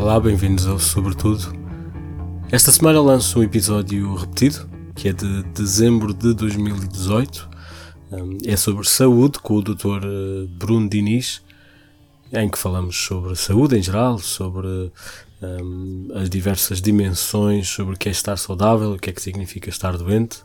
Olá, bem-vindos ao Sobretudo. Esta semana lanço um episódio repetido, que é de dezembro de 2018. Um, é sobre saúde, com o Dr. Eh, Bruno Diniz, em que falamos sobre saúde em geral, sobre um, as diversas dimensões, sobre o que é estar saudável, o que é que significa estar doente,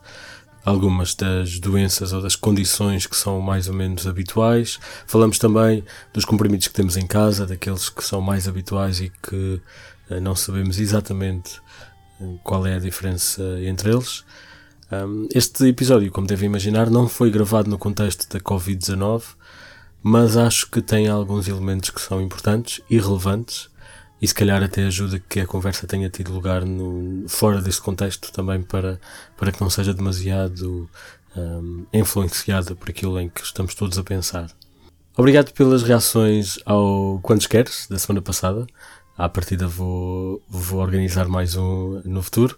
algumas das doenças ou das condições que são mais ou menos habituais. Falamos também dos comprimidos que temos em casa, daqueles que são mais habituais e que uh, não sabemos exatamente uh, qual é a diferença entre eles. Este episódio, como devem imaginar, não foi gravado no contexto da Covid-19, mas acho que tem alguns elementos que são importantes e relevantes e se calhar até ajuda que a conversa tenha tido lugar no, fora deste contexto também para, para que não seja demasiado um, influenciada por aquilo em que estamos todos a pensar. Obrigado pelas reações ao Quantos Queres da semana passada. À partida vou, vou organizar mais um no futuro.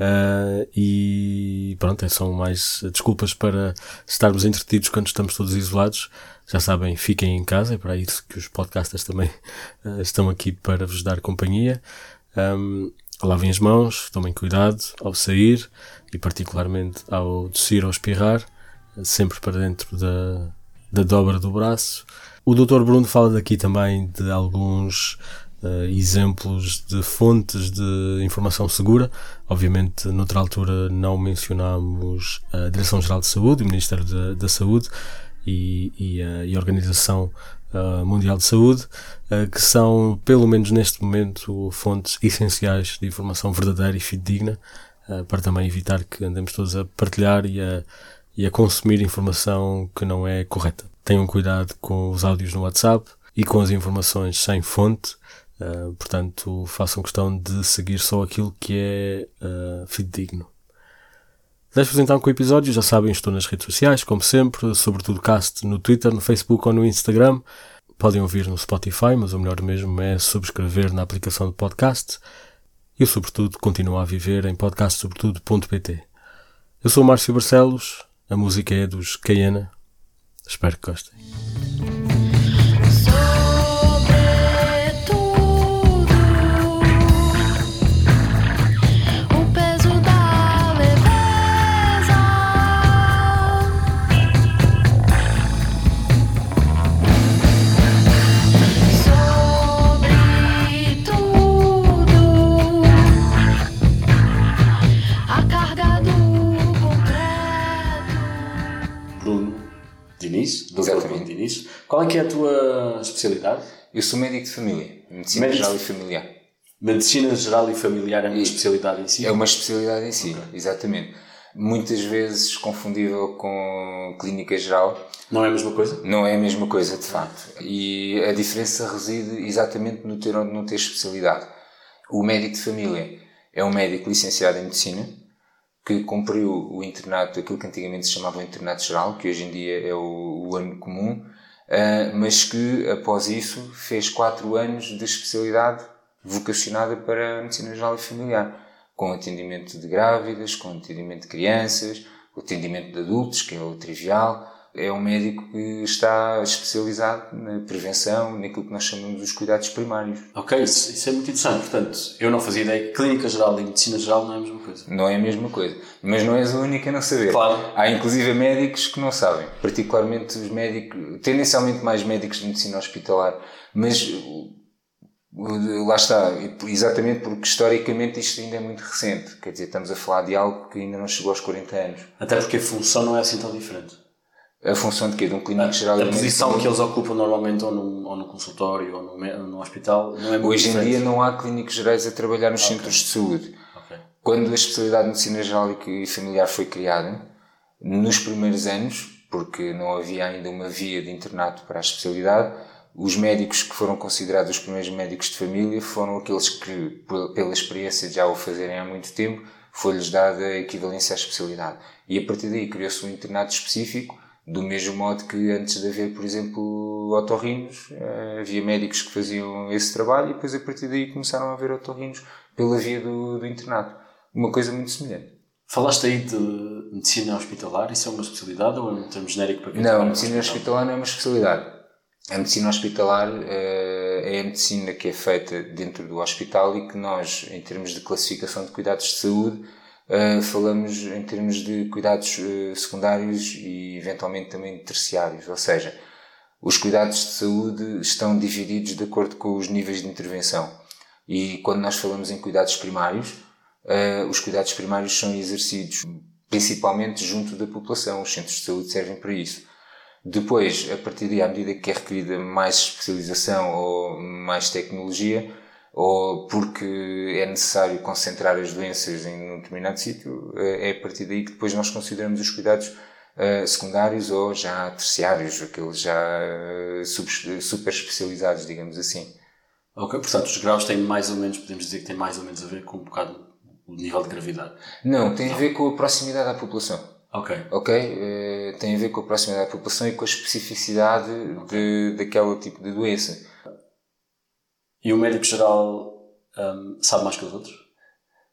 Uh, e pronto, é são mais desculpas para estarmos entretidos quando estamos todos isolados. Já sabem, fiquem em casa, é para isso que os podcasters também uh, estão aqui para vos dar companhia. Um, lavem as mãos, tomem cuidado ao sair e particularmente ao tossir ou espirrar, sempre para dentro da, da dobra do braço. O Dr. Bruno fala daqui também de alguns uh, exemplos de fontes de informação segura. Obviamente, noutra altura, não mencionámos a Direção-Geral de Saúde, o Ministério da Saúde e, e, a, e a Organização uh, Mundial de Saúde, uh, que são, pelo menos neste momento, fontes essenciais de informação verdadeira e fidedigna, para também evitar que andemos todos a partilhar e a, e a consumir informação que não é correta. Tenham cuidado com os áudios no WhatsApp e com as informações sem fonte, Uh, portanto, façam questão de seguir só aquilo que é uh, fidedigno. Deixo-vos então com o episódio. Já sabem, estou nas redes sociais, como sempre, sobretudo cast no Twitter, no Facebook ou no Instagram. Podem ouvir no Spotify, mas o melhor mesmo é subscrever na aplicação de podcast. E, sobretudo, continuar a viver em podcastsobretudo.pt. Eu sou o Márcio Barcelos, a música é dos Cayena. Espero que gostem. Qual é que é a tua especialidade? Eu sou médico de família, medicina médico geral e familiar. Medicina geral e familiar é uma e especialidade em si? É uma especialidade em si, okay. exatamente. Muitas vezes confundível com clínica geral. Não é a mesma coisa? Não é a mesma coisa, de facto. E a diferença reside exatamente no ter ou não ter especialidade. O médico de família é um médico licenciado em medicina, que cumpriu o internato, aquilo que antigamente se chamava o internato geral, que hoje em dia é o, o ano comum, uh, mas que após isso fez quatro anos de especialidade vocacionada para a medicina geral e familiar, com atendimento de grávidas, com atendimento de crianças, o atendimento de adultos, que é o trivial, é um médico que está especializado na prevenção, naquilo que nós chamamos dos cuidados primários. Ok, isso, isso, é muito interessante. Portanto, eu não fazia ideia que clínica geral e medicina geral não é a mesma coisa. Não é a mesma coisa. Mas não és a única a não saber. Claro. Há inclusive médicos que não sabem. Particularmente os médicos, tendencialmente mais médicos de medicina hospitalar. Mas lá está, exatamente porque historicamente isto ainda é muito recente. Quer dizer, estamos a falar de algo que ainda não chegou aos 40 anos. Até porque a função não é assim tão diferente a função de quê? De um clínico geral A posição que eles ocupam normalmente ou num, ou num consultório ou num, num hospital não é muito Hoje diferente. em dia não há clínicos gerais a trabalhar nos okay. centros de saúde. Okay. Quando a especialidade de medicina geral e familiar foi criada, nos primeiros anos, porque não havia ainda uma via de internato para a especialidade, os médicos que foram considerados os primeiros médicos de família foram aqueles que, pela experiência de já o fazerem há muito tempo, foi-lhes dada a equivalência à especialidade. E a partir daí criou-se um internato específico do mesmo modo que antes de haver, por exemplo, otorrinos, eh, havia médicos que faziam esse trabalho e depois a partir daí começaram a haver otorrinos pela via do, do internato. Uma coisa muito semelhante. Falaste aí de medicina hospitalar, isso é uma especialidade ou é um termo genérico para quem Não, a medicina hospitalar não é uma especialidade. A medicina hospitalar uh, é a medicina que é feita dentro do hospital e que nós, em termos de classificação de cuidados de saúde, uh, falamos em termos de cuidados uh, secundários e eventualmente também terciários, ou seja, os cuidados de saúde estão divididos de acordo com os níveis de intervenção. E quando nós falamos em cuidados primários, uh, os cuidados primários são exercidos principalmente junto da população. Os centros de saúde servem para isso. Depois, a partir daí, à medida que é requerida mais especialização ou mais tecnologia, ou porque é necessário concentrar as doenças em um determinado sítio, eh, é a partir daí que depois nós consideramos os cuidados uh, secundários ou já terciários, aqueles já uh, super especializados, digamos assim. Ok, portanto os graus têm mais ou menos, podemos dizer que têm mais ou menos a ver com um bocado o nível de gravidade. Não, tem a ver com a proximidade à população. Ok. Ok? Uh, tem a ver com a proximidade à população e com a especificidade okay. de, daquele tipo de doença. E o médico geral um, sabe mais que os outros?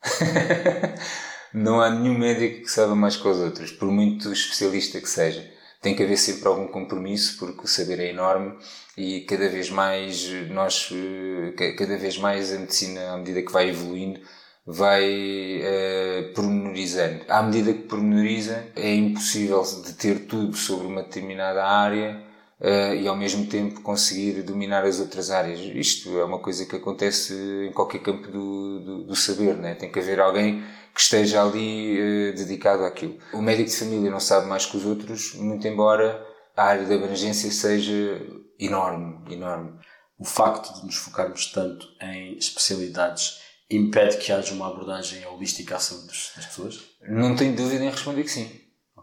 não há nenhum médico que saiba mais que os outros, por muito especialista que seja. Tem que haver sempre algum compromisso, porque o saber é enorme e cada vez mais nós, eh, cada vez mais a medicina, à medida que vai evoluindo, vai uh, pormenorizando. À medida que pormenoriza, é impossível de ter tudo sobre uma determinada área uh, e ao mesmo tempo conseguir dominar as outras áreas. Isto é uma coisa que acontece em qualquer campo do, do, do saber, né? tem que haver alguém que esteja ali uh, dedicado àquilo. O médico de família não sabe mais que os outros, muito embora a área de abrangência seja enorme, enorme. O facto de nos focarmos tanto em especialidades impede que haja uma abordagem holística à saúde das pessoas? Não tenho dúvida em responder que sim.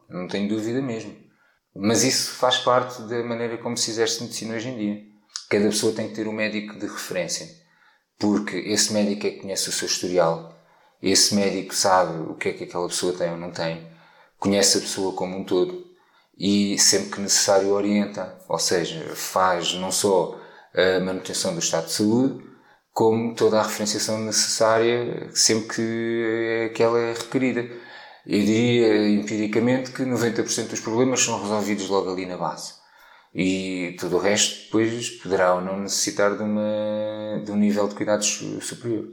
Não tenho dúvida mesmo. Mas isso faz parte da maneira como se exerce medicina hoje em dia. Cada pessoa tem que ter um médico de referência. Porque esse médico é que conhece o seu historial. Esse médico sabe o que é que aquela pessoa tem ou não tem. Conhece a pessoa como um todo. E sempre que necessário orienta. Ou seja, faz não só a manutenção do estado de saúde, como toda a referenciação necessária sempre que, que ela é requerida. Eu diria empiricamente que 90% dos problemas são resolvidos logo ali na base. E tudo o resto depois poderá ou não necessitar de, uma, de um nível de cuidados superior.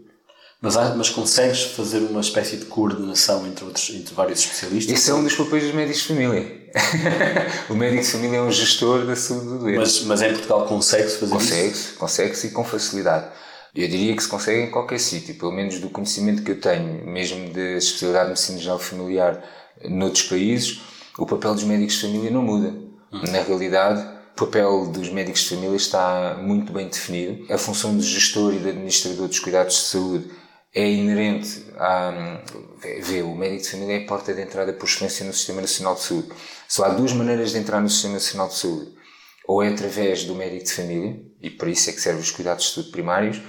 Mas, mas consegues fazer uma espécie de coordenação entre, outros, entre vários especialistas? Esse é um dos papéis dos médicos de família. o médico de família é um gestor da saúde do doente. Mas, mas em Portugal consegue-se fazer consegue isso? Consegue-se e com facilidade. Eu diria que se consegue em qualquer sítio, pelo menos do conhecimento que eu tenho, mesmo da especialidade de medicina geral familiar noutros países, o papel dos médicos de família não muda. Hum. Na realidade, o papel dos médicos de família está muito bem definido. A função de gestor e de administrador dos cuidados de saúde é inerente a. Vê, o médico de família é a porta de entrada por excelência no Sistema Nacional de Saúde. Só há duas maneiras de entrar no Sistema Nacional de Saúde. Ou é através do médico de família, e para isso é que servem os cuidados de saúde primários,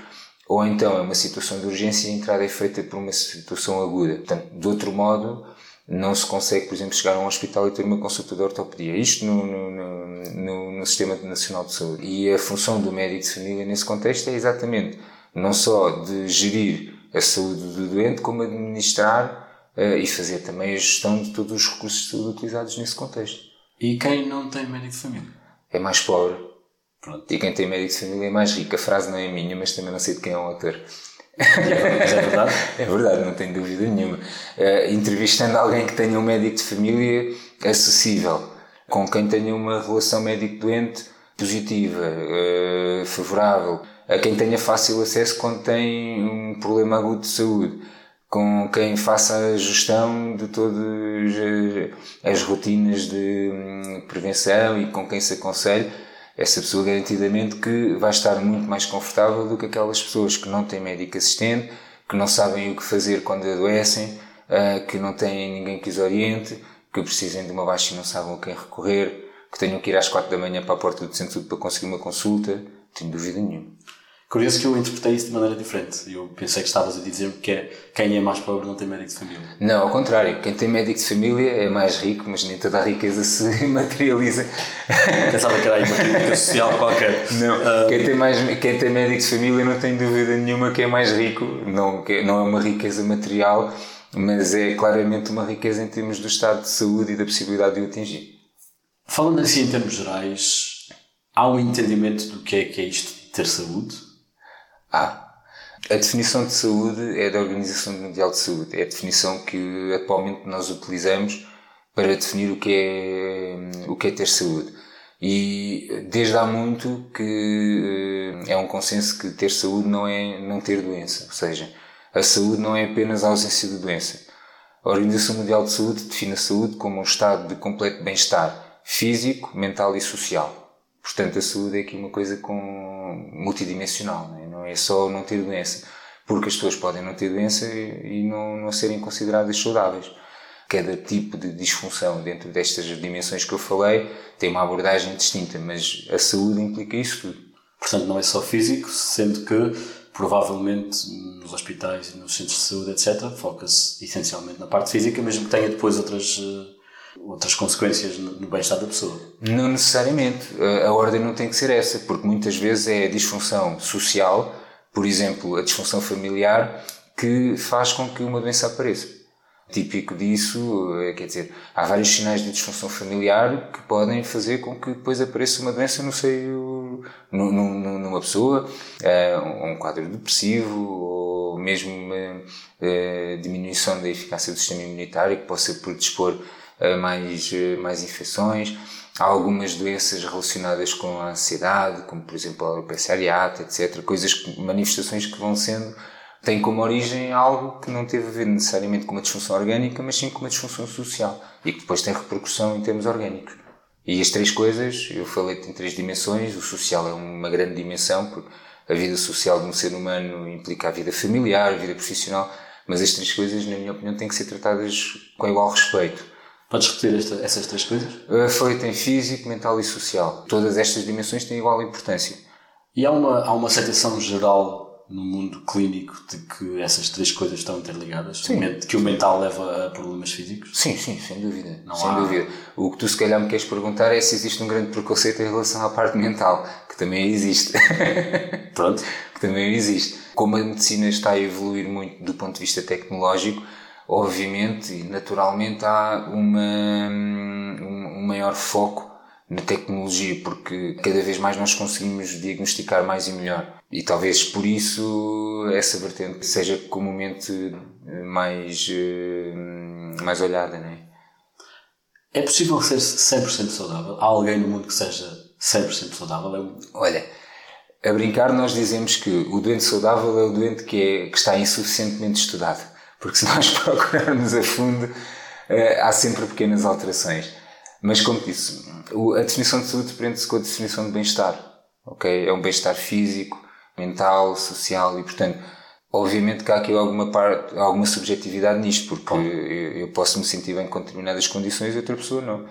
ou então é uma situação de urgência e a entrada é feita por uma situação aguda. Portanto, de outro modo, não se consegue, por exemplo, chegar a um hospital e ter uma consulta de ortopedia. Isto no, no, no, no, Sistema Nacional de Saúde. E a função do médico de família nesse contexto é exatamente não só de gerir a saúde do doente, como administrar uh, e fazer também a gestão de todos os recursos de saúde utilizados nesse contexto. E quem não tem médico de família? É mais pobre Pronto. E quem tem médico de família é mais rico. A frase não é minha, mas também não sei de quem é o autor. Mas é verdade? é verdade, não tenho dúvida nenhuma. Uh, entrevistando alguém que tenha um médico de família acessível, com quem tenha uma relação médico-doente positiva, uh, favorável, a quem tenha fácil acesso quando tem um problema agudo de saúde, com quem faça a gestão de todas as rotinas de hum, prevenção e com quem se aconselhe essa pessoa garantidamente que vai estar muito mais confortável do que aquelas pessoas que não têm médico assistente, que não sabem o que fazer quando adoecem, ah, que não têm ninguém que os oriente, que precisem de uma baixa e não sabem a quem recorrer, que tenham que ir às quatro da manhã para a porta do centro para conseguir uma consulta, tenho dúvida nenhuma. Curioso que eu interpretei isso de maneira diferente. Eu pensei que estavas a dizer que é, quem é mais pobre não tem médico de família. Não, ao contrário. Quem tem médico de família é mais rico, mas nem toda a riqueza se materializa. Pensava que era aí uma crítica social qualquer. Não, uh... quem, tem mais, quem tem médico de família não tem dúvida nenhuma que é mais rico. Não, não é uma riqueza material, mas é claramente uma riqueza em termos do estado de saúde e da possibilidade de o atingir. Falando assim em termos gerais, há um entendimento do que é que é isto ter saúde? Ah, a definição de saúde é da Organização Mundial de Saúde. É a definição que atualmente nós utilizamos para definir o que é, o que é ter saúde. E desde há muito que eh, é um consenso que ter saúde não é não ter doença. Ou seja, a saúde não é apenas a ausência de doença. A Organização Mundial de Saúde define a saúde como um estado de completo bem-estar físico, mental e social. Portanto, a saúde é aqui uma coisa com multidimensional, não é? É só não ter doença, porque as pessoas podem não ter doença e não, não serem consideradas saudáveis. Cada tipo de disfunção dentro destas dimensões que eu falei tem uma abordagem distinta, mas a saúde implica isso tudo. Portanto, não é só físico, sendo que provavelmente nos hospitais e nos centros de saúde, etc., foca-se essencialmente na parte física, mesmo que tenha depois outras eh, outras consequências no bem-estar da pessoa. Não necessariamente. A ordem não tem que ser essa, porque muitas vezes é a disfunção social, por exemplo, a disfunção familiar, que faz com que uma doença apareça. Típico disso, eh, quer dizer, há vários sinais de disfunção familiar que podem fazer com que depois apareça uma doença no seio, numa pessoa, eh, um quadro depressivo, ou mesmo uma eh, diminuição da eficácia do sistema imunitário que possa predispor mais, mais infecções. Há algumas doenças relacionadas com a ansiedade, como por exemplo a alopecia areata, etc. Coisas, manifestações que vão sendo, têm como origem algo que não teve a ver necessariamente com uma disfunção orgânica, mas sim com uma disfunção social e que depois tem repercussão em termos orgânicos. E as três coisas, eu falei em três dimensões, o social é uma grande dimensão, porque a vida social de um ser humano implica a vida familiar, a vida profissional, mas as três coisas, na minha opinião, têm que ser tratadas com igual respeito. Podes repetir esta, essas três coisas? Uh, foi, tem físico, mental e social. Todas estas dimensões têm igual importância. E há uma, há uma aceitação geral no mundo clínico de que essas três coisas estão interligadas? Sim. Que o mental leva a problemas físicos? Sim, sim, sem dúvida. Não sem há... dúvida. O que tu se calhar me queres perguntar é se existe um grande preconceito em relação à parte mental, que também existe. Pronto. que também existe. Como a medicina está a evoluir muito do ponto de vista tecnológico, obviamente e naturalmente há uma, um, maior foco na tecnologia, porque cada vez mais nós conseguimos diagnosticar mais e melhor. E talvez por isso essa vertente seja comumente mais, eh, mais olhada, não é? É possível ser 100% saudável? Há alguém no mundo que seja 100% saudável? Olha, a brincar nós dizemos que o doente saudável é o doente que, é, que está insuficientemente estudado porque se nós procurarmos a fundo, uh, há sempre pequenas alterações. Mas, como disse, a definição de saúde prende-se com a definição de bem-estar. ok? É um bem-estar físico, mental, social e, portanto, obviamente que há aqui alguma, parte, alguma subjetividade nisto, porque eu, eu, posso me sentir bem com determinadas condições e outra pessoa não.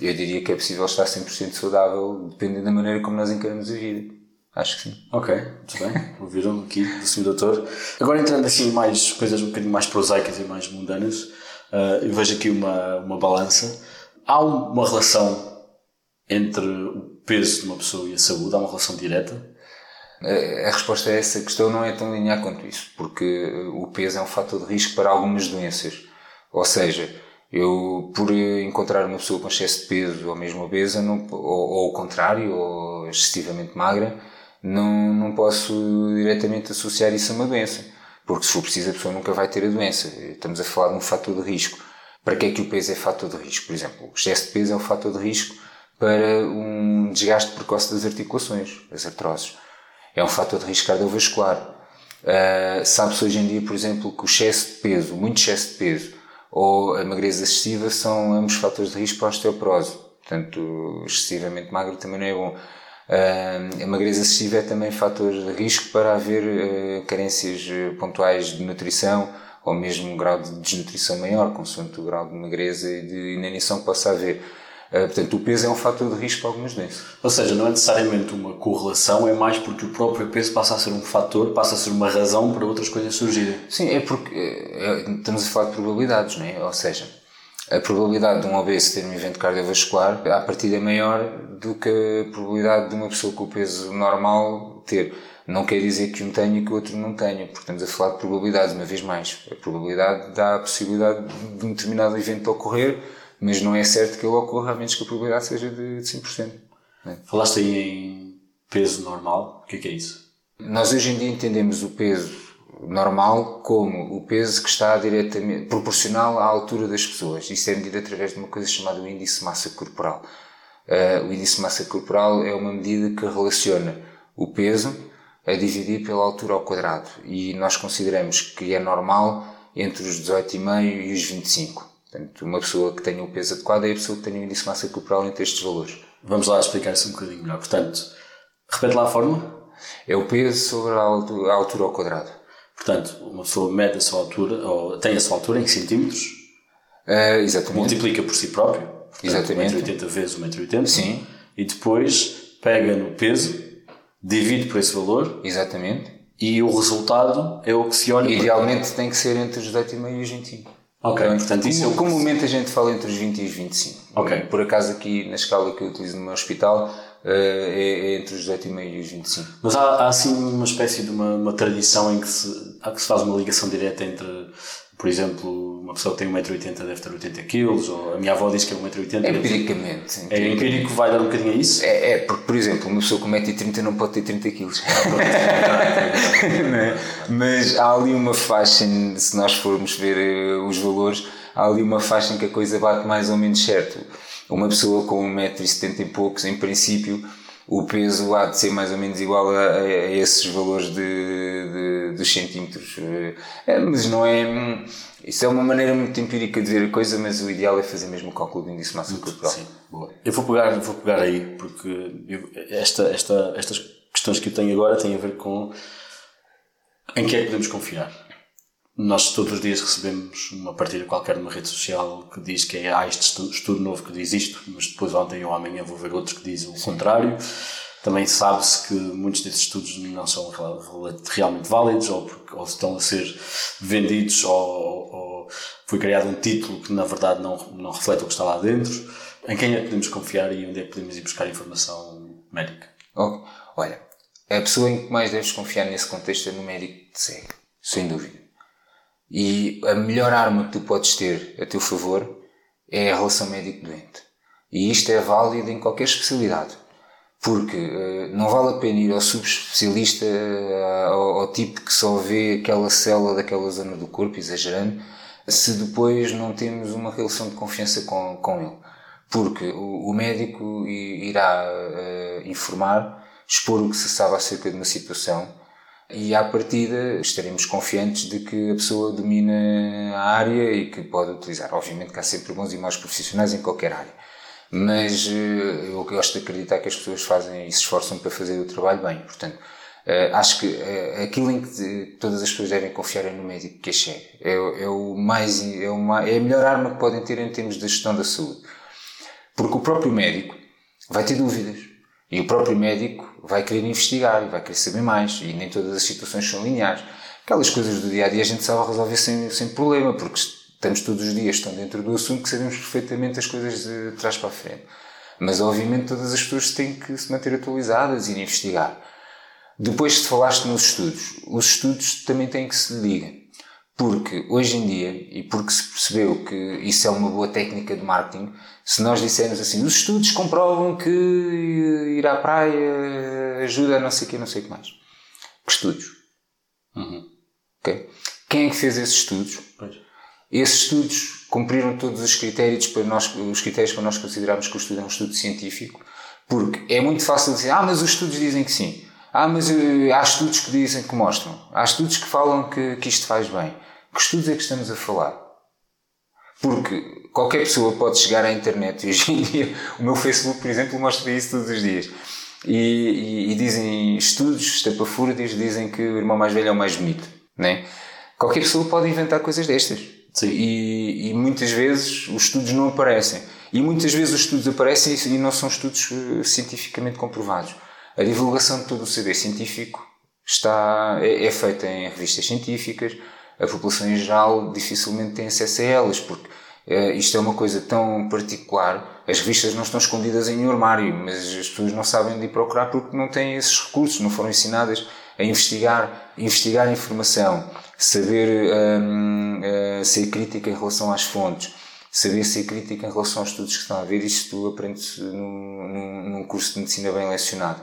Eu diria que é possível estar 100% saudável, dependendo da maneira como nós encaramos a vida. Acho que sim. Ok, muito bem. Ouviram aqui do Sr. Doutor. Agora entrando assim mais coisas um bocadinho mais prosaicas e mais mundanas, uh, eu vejo aqui uma, uma balança. Há uma relação entre o peso de uma pessoa e a saúde? Há uma relação direta? A resposta a essa questão não é tão linear quanto isso, porque o peso é um fator de risco para algumas doenças. Ou seja, eu, por encontrar uma pessoa com excesso de peso ou mesmo obesa, não, ou, ou ao contrário, ou excessivamente magra, não, não posso diretamente associar isso a uma doença. Porque se for preciso, a pessoa nunca vai ter a doença. Estamos a falar de um fator de risco. Para que é que o peso é fator de risco? Por exemplo, o excesso de peso é um fator de risco para um desgaste precoce das articulações, das artroses. É um fator de risco cardiovascular. Uh, Sabe-se hoje em dia, por exemplo, que o excesso de peso, muito excesso de peso, ou a magreza excessiva são ambos fatores de risco para a osteoporose. Portanto, excessivamente magro também não é bom. Uh, a magreza excessiva é também fator de risco para haver uh, carências eh, pontuais de nutrição ou mesmo um grau de desnutrição maior, consoante o grau de magreza e de inanição que possa haver. Uh, portanto, o peso é um fator de risco para algumas doenças. Ou seja, não é necessariamente uma correlação, é mais porque o próprio peso passa a ser um fator, passa a ser uma razão para outras coisas surgirem. Sim, é porque é, estamos a falar de probabilidades, não é? Ou seja, a probabilidade de um obeso ter um evento cardiovascular, à partida é maior do que a probabilidade de uma pessoa com o peso normal ter. Não quer dizer que um tenha e que o outro não tenha, porque estamos a falar de probabilidades, uma vez mais. A probabilidade dá a possibilidade de um determinado evento ocorrer, mas não é certo que ele ocorra, a menos que a probabilidade seja de 5%. É? Falaste aí em peso normal, o que é, que é isso? Nós hoje em dia entendemos o peso normal como o peso que está diretamente proporcional à altura das pessoas. Isso é medido através de uma coisa chamada o índice de massa corporal. Uh, o índice de massa corporal é uma medida que relaciona o peso a dividir pela altura ao quadrado e nós consideramos que é normal entre os 18,5 e os 25. Portanto, uma pessoa que tenha o peso adequado é a pessoa que tenha o índice de massa corporal entre estes valores. Vamos lá explicar isso um bocadinho melhor. Portanto, repete lá a fórmula. É o peso sobre a altura, a altura ao quadrado. Portanto, uma pessoa mede a sua altura, ou tem a sua altura em centímetros. Uh, exatamente. Multiplica por si próprio. Portanto, exatamente. 1,80m vezes 1,80m. Sim. E depois pega no peso, divide por esse valor. Exatamente. E o resultado é o que se olha. Idealmente para... tem que ser entre os 18,5 e os 25. Ok, então, portanto isso como, é comumente a gente fala entre os 20 e os 25. Ok. Por acaso aqui na escala que eu utilizo no meu hospital é, é entre os 18,5 e os 25. Mas há, há assim uma espécie de uma, uma tradição em que se, há que se faz uma ligação direta entre, por exemplo, uma pessoa que tem 1,80m deve ter 80 kg, ou a minha avó diz que é 1,80m. Empiricamente. É empírico vai dar um bocadinho a isso? É, é porque, por exemplo, uma pessoa com 1,30m não pode ter 30 kg. É? Mas há ali uma faixa, se nós formos ver eh, os valores, há ali uma faixa em que a coisa bate mais ou menos certo uma pessoa com 1,70m e poucos, em princípio, o peso há de ser mais ou menos igual a, a esses valores de, de, dos centímetros. É, mas não é. Isso é uma maneira muito empírica de ver a coisa, mas o ideal é fazer mesmo o cálculo do índice massa corporal. Sim, boa. Eu vou pegar, vou pegar aí, porque eu, esta, esta, estas questões que eu tenho agora têm a ver com em que é que podemos confiar. Nós todos os dias recebemos uma partilha qualquer numa rede social que diz que é, há este estudo, estudo novo que diz isto, mas depois ontem ou amanhã vou ver outros que dizem o Sim. contrário. Também sabe-se que muitos desses estudos não são realmente válidos ou, porque, ou estão a ser vendidos ou, ou, foi criado um título que na verdade não, não reflete o que está lá dentro. Em quem é que podemos confiar e onde é que podemos ir buscar informação médica? Oh, olha, a pessoa em que mais deves confiar nesse contexto é no médico de segue, sem dúvida. E a melhor arma que tu podes ter a teu favor é a relação médico-doente. E isto é válido em qualquer especialidade. Porque uh, não vale a pena ir ao subespecialista, uh, ao, ao, tipo que só vê aquela célula daquela zona do corpo, exagerando, se depois não temos uma relação de confiança com, com ele. Porque o, o médico irá uh, informar, expor o que se sabe acerca de uma situação, e à partida estaremos confiantes de que a pessoa domina a área e que pode utilizar. Obviamente que há sempre bons e maus profissionais em qualquer área, mas eh, eu gosto de acreditar que as pessoas fazem e se esforçam para fazer o trabalho bem. Portanto, eh, acho que eh, aquilo em que todas as pessoas devem confiar é no médico que é, é o mais, é, uma, é a melhor arma que podem ter em termos de gestão da saúde. Porque o próprio médico vai ter dúvidas e o próprio médico vai querer investigar e vai querer saber mais. E nem todas as situações são lineares. Aquelas coisas do dia a dia a gente sabe resolver sem, sem problema, porque estamos todos os dias, estão dentro do assunto, que sabemos perfeitamente as coisas de trás para a frente. Mas obviamente todas as pessoas têm que se manter atualizadas e ir investigar. Depois de falaste nos estudos, os estudos também têm que se ligar. Porque hoje em dia, e porque se percebeu que isso é uma boa técnica de marketing, se nós dissermos assim, os estudos comprovam que ir à praia ajuda a não sei o que, não sei o que mais. Que estudos? Uhum. Okay? Quem é que fez esses estudos? Pois. Esses estudos cumpriram todos os critérios para nós, os critérios para nós considerarmos que o estudo é um estudo científico, porque é muito fácil dizer, ah, mas os estudos dizem que sim. Ah, mas uh, há estudos que dizem que mostram. Há estudos que falam que, que isto faz bem. Que estudos é que estamos a falar? Porque qualquer pessoa pode chegar à internet e hoje em dia o meu Facebook, por exemplo, mostra isso todos os dias. E, e, e dizem estudos estapafúrdios, dizem que o irmão mais velho é o mais bonito. Né? Qualquer pessoa pode inventar coisas destas. E, e muitas vezes os estudos não aparecem. E muitas vezes os estudos aparecem e não são estudos eh, cientificamente comprovados. A divulgação de todo o saber científico está, é, é feita em revistas científicas, a população em geral dificilmente tem acesso a elas, porque uh, isto é uma coisa tão particular. As revistas não estão escondidas em um armário, mas as pessoas não sabem onde ir procurar porque não têm esses recursos, não foram ensinadas a investigar, investigar informação, saber um, uh, eh, ser crítica em relação às fontes, saber ser crítica em relação aos estudos que estão a ver, isto aprende-se num, num, num curso de medicina bem lecionado.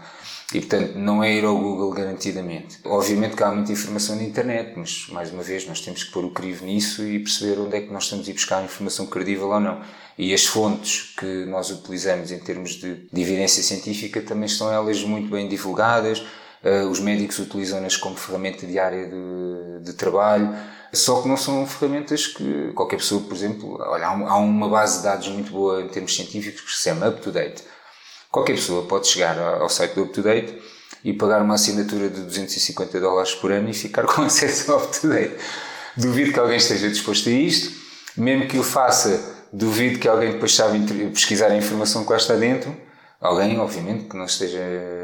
E portanto, não é ir ao Google garantidamente. Obviamente que há muita informação na internet, mas mais uma vez nós temos que pôr o crivo nisso e perceber onde é que nós estamos a ir buscar informação credível ou não. E as fontes que nós utilizamos em termos de, de evidência científica também estão elas muito bem divulgadas. Uh, os médicos utilizam-nas como ferramenta diária de, de trabalho. Só que não são ferramentas que qualquer pessoa, por exemplo, olha, há uma base de dados muito boa em termos científicos que se chama UpToDate Qualquer pessoa pode chegar ao site do UpToDate e pagar uma assinatura de 250 dólares por ano e ficar com acesso ao UpToDate. Duvido que alguém esteja disposto a isto, mesmo que o faça, duvido que alguém depois saiba pesquisar a informação que lá está dentro. Alguém, obviamente, que não esteja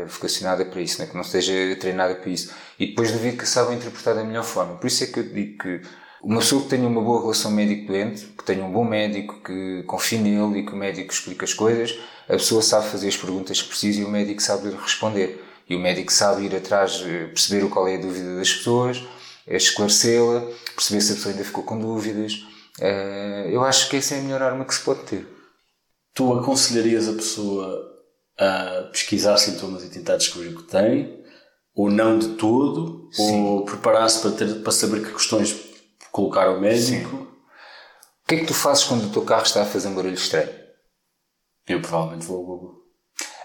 vocacionada para isso, né? que não esteja treinada para isso. E depois duvido que saiba interpretar da melhor forma. Por isso é que eu digo que uma pessoa que tenha uma boa relação médico-doente, que tenha um bom médico, que confie nele e que o médico explique as coisas, a pessoa sabe fazer as perguntas que precisa e o médico sabe responder. E o médico sabe ir atrás, eh, perceber qual é a dúvida das pessoas, eh, esclarecê-la, perceber se a pessoa ainda ficou com dúvidas. Eh, eu acho que essa é a melhor arma que se pode ter. Tu aconselharias a pessoa a pesquisar sintomas e tentar descobrir o que tem, ou não de todo, Sim. ou preparar-se para, ter, para saber que questões colocar ao médico? Sim. O que é que tu fazes quando o teu carro está a fazer um barulho estranho? Eu provavelmente vou ao Google.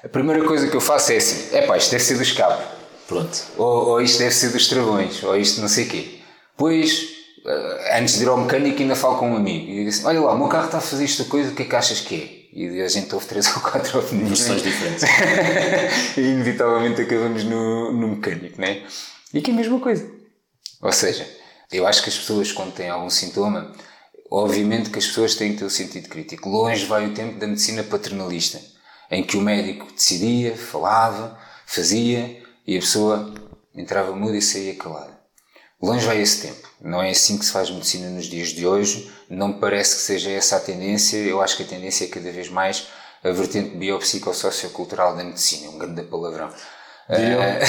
A primeira coisa que eu faço é assim: é pá, isto deve ser do escape. Pronto. Ou, ou isto deve ser dos travões, ou isto não sei o quê. Pois, eh, antes de ir ao mecânico, ainda falo com um amigo e digo assim: olha lá, o meu carro está a fazer esta coisa, o que é que achas que é? E a gente ouve três ou quatro opiniões. Versões diferentes. e inevitavelmente acabamos no, no mecânico, né? E que é a mesma coisa. Ou seja, eu acho que as pessoas, quando têm algum sintoma, Obviamente que as pessoas têm que ter o sentido crítico. Longe vai o tempo da medicina paternalista, em que o médico decidia, falava, fazia e a pessoa entrava muda e saía calada. Longe vai esse tempo. Não é assim que se faz medicina nos dias de hoje. Não parece que seja essa a tendência. Eu acho que a tendência é cada vez mais a vertente biopsicossociocultural da medicina. Um grande palavrão. Uh,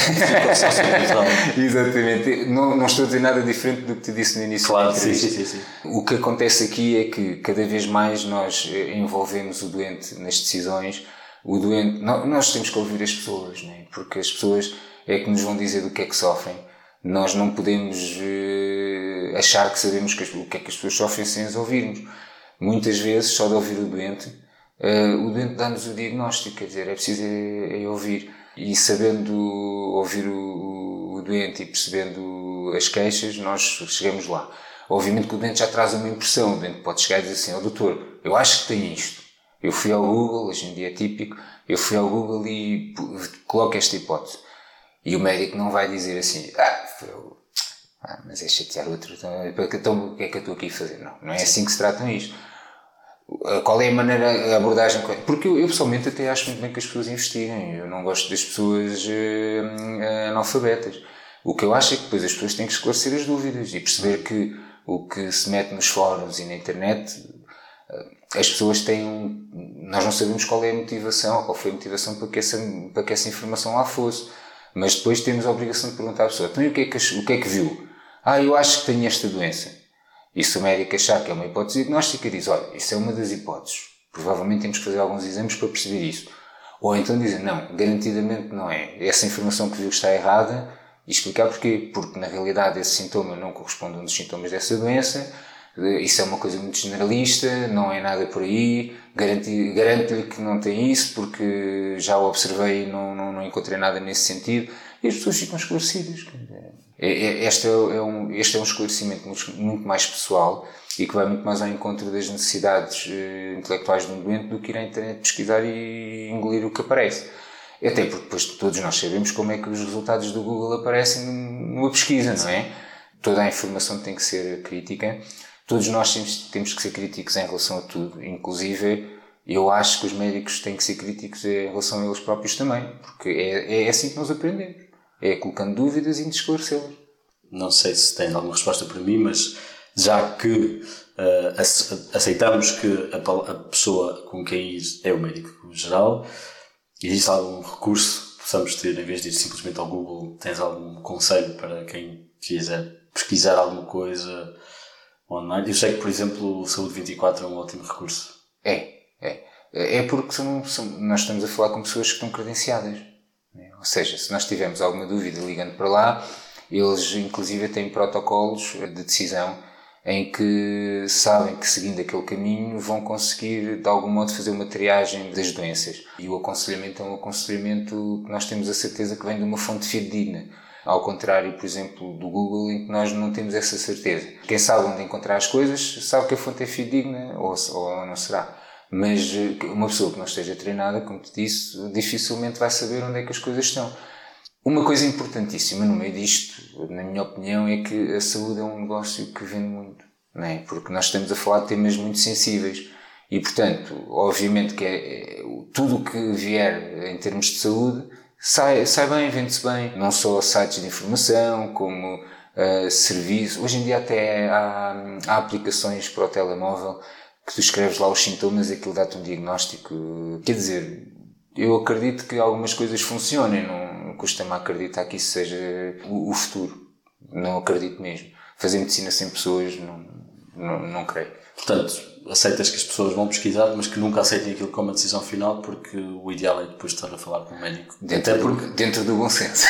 Exatamente. Não, não estou a dizer nada diferente do que te disse no início claro, sim, sim, sim, O que acontece aqui é que cada vez mais nós eh, envolvemos o doente nas decisões. O doente, nós temos que ouvir as pessoas, né? porque as pessoas é que nos vão dizer do que é que sofrem. Nós não podemos uh, achar que sabemos que as, o que é que as pessoas sofrem sem as ouvirmos. Muitas vezes, só de ouvir o doente, uh, o doente dá-nos o diagnóstico, quer dizer, é preciso é, é ouvir e sabendo ouvir o, o, doente e percebendo as queixas, nós chegamos lá. Obviamente que o doente já traz uma impressão, o doente pode chegar e dizer assim, ó oh, doutor, eu acho que tem isto. Eu fui ao Google, hoje em dia é típico, eu fui ao Google e coloco esta hipótese. E o médico não vai dizer assim, ah, ah mas é chatear outro, então, então o que é que eu estou aqui a fazer? Não, não é assim que se tratam isto qual é a maneira, a abordagem. Porque eu, eu, pessoalmente até acho muito bem que as pessoas investiguem. Eu não gosto das pessoas uh, analfabetas. O que eu acho é que depois as pessoas têm que esclarecer as dúvidas e perceber que o que se mete nos fóruns e na internet, uh, as pessoas têm um, Nós não sabemos qual é a motivação, qual foi a motivação para que essa, para que essa informação lá fosse. Mas depois temos a obrigação de perguntar à pessoa: então o que é que, o que, é que viu? Ah, eu acho que tenho esta doença. E se o médico achar que é uma hipótese diagnóstica, diz: olha, isso é uma das hipóteses. Provavelmente temos que fazer alguns exames para perceber isso. Ou então dizer: não, garantidamente não é. Essa informação que viu está errada. E explicar porquê. Porque na realidade esse sintoma não corresponde a um dos sintomas dessa doença. Isso é uma coisa muito generalista, não é nada por aí. Garanto-lhe que não tem isso, porque já o observei e não, não, não encontrei nada nesse sentido. E as pessoas ficam esclarecidas. É, é, este é, é, um, este é um esclarecimento muito mais pessoal e que vai muito mais ao encontro das necessidades uh, intelectuais de um doente do que ir à internet pesquisar e engolir o que aparece. Até porque depois todos nós sabemos como é que os resultados do Google aparecem numa pesquisa, não é? Toda a informação tem que ser crítica. Todos nós temos, temos que ser críticos em relação a tudo. Inclusive, eu acho que os médicos têm que ser críticos em relação a eles próprios também. Porque é, é assim que nós aprendemos. É colocando dúvidas e esclarecê-las. Não sei se tem alguma resposta para mim, mas já que uh, aceitamos que a, a, pessoa com quem ir é o médico geral, existe algum recurso que possamos ter, em vez de ir simplesmente ao Google, tens algum conselho para quem quiser pesquisar alguma coisa online? Eu sei que, por exemplo, o Saúde 24 é um ótimo recurso. É, é. É porque são, são, nós estamos a falar com pessoas que estão credenciadas. Ou seja, se nós tivermos alguma dúvida ligando para lá, eles inclusive têm protocolos de decisão em que sabem que seguindo aquele caminho vão conseguir de algum modo fazer uma triagem das doenças. E o aconselhamento é um aconselhamento que nós temos a certeza que vem de uma fonte fidedigna. Ao contrário, por exemplo, do Google, em que nós não temos essa certeza. Quem sabe onde encontrar as coisas sabe que a fonte é fidedigna ou, ou não será. Mas eh, uma pessoa que não esteja treinada, como te disse, dificilmente vai saber onde é que as coisas estão. Uma coisa importantíssima no meio disto, na minha opinião, é que a saúde é um negócio que vende muito, não é? Porque nós estamos a falar de temas muito sensíveis e, portanto, obviamente que é, é tudo o que vier em termos de saúde sai, sai bem, vende-se bem. Não só sites de informação, como uh, serviços. Hoje em dia até há, há aplicações para o telemóvel que tu escreves lá os sintomas e aquilo dá-te um diagnóstico. Quer dizer, eu acredito que algumas coisas funcionem, não custa-me acreditar que isso seja o, o, futuro. Não acredito mesmo. Fazer medicina sem pessoas, não, não, não creio. Portanto, aceitas que as pessoas vão pesquisar, mas que nunca aceitem aquilo como a decisão final, porque o ideal é depois estar a falar com o médico. Dentro, Até porque... do, dentro do bom senso.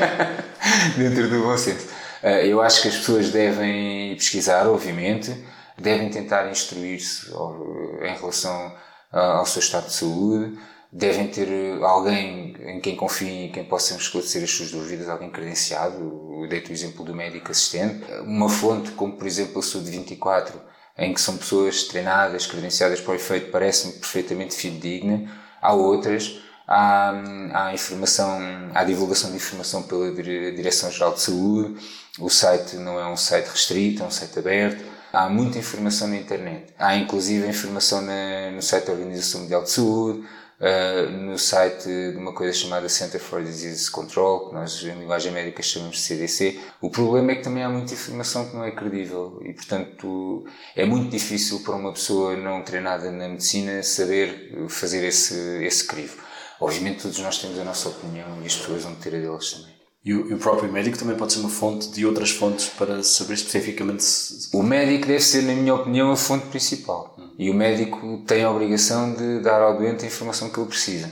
dentro do bom senso. Eh, eu acho que as pessoas devem pesquisar, obviamente, devem tentar instruir-se em relação ao seu estado de saúde, devem ter alguém em quem confiem e quem possa esclarecer as suas dúvidas, alguém credenciado. Eu dei o exemplo do médico assistente. Uma fonte como, por exemplo, a Saúde 24, em que são pessoas treinadas, credenciadas para o efeito, parece-me perfeitamente fidedigna. Há outras. Há, há informação, há divulgação de informação pela Direção-Geral de Saúde. O site não é um site restrito, é um site aberto Há muita informação na internet. Há inclusive informação na, no site da Organização Mundial de Saúde, uh, no site de uma coisa chamada Center for Disease Control, que nós em linguagem médica chamamos de CDC. O problema é que também há muita informação que não é credível e, portanto, é muito difícil para uma pessoa não treinada na medicina saber fazer esse, esse crivo. Obviamente todos nós temos a nossa opinião e as pessoas vão ter a delas também. E o, e o, próprio médico também pode ser uma fonte de outras fontes para saber especificamente se... O médico deve ser, na minha opinião, a fonte principal. Hum. E o médico tem a obrigação de dar ao doente a informação que ele precisa.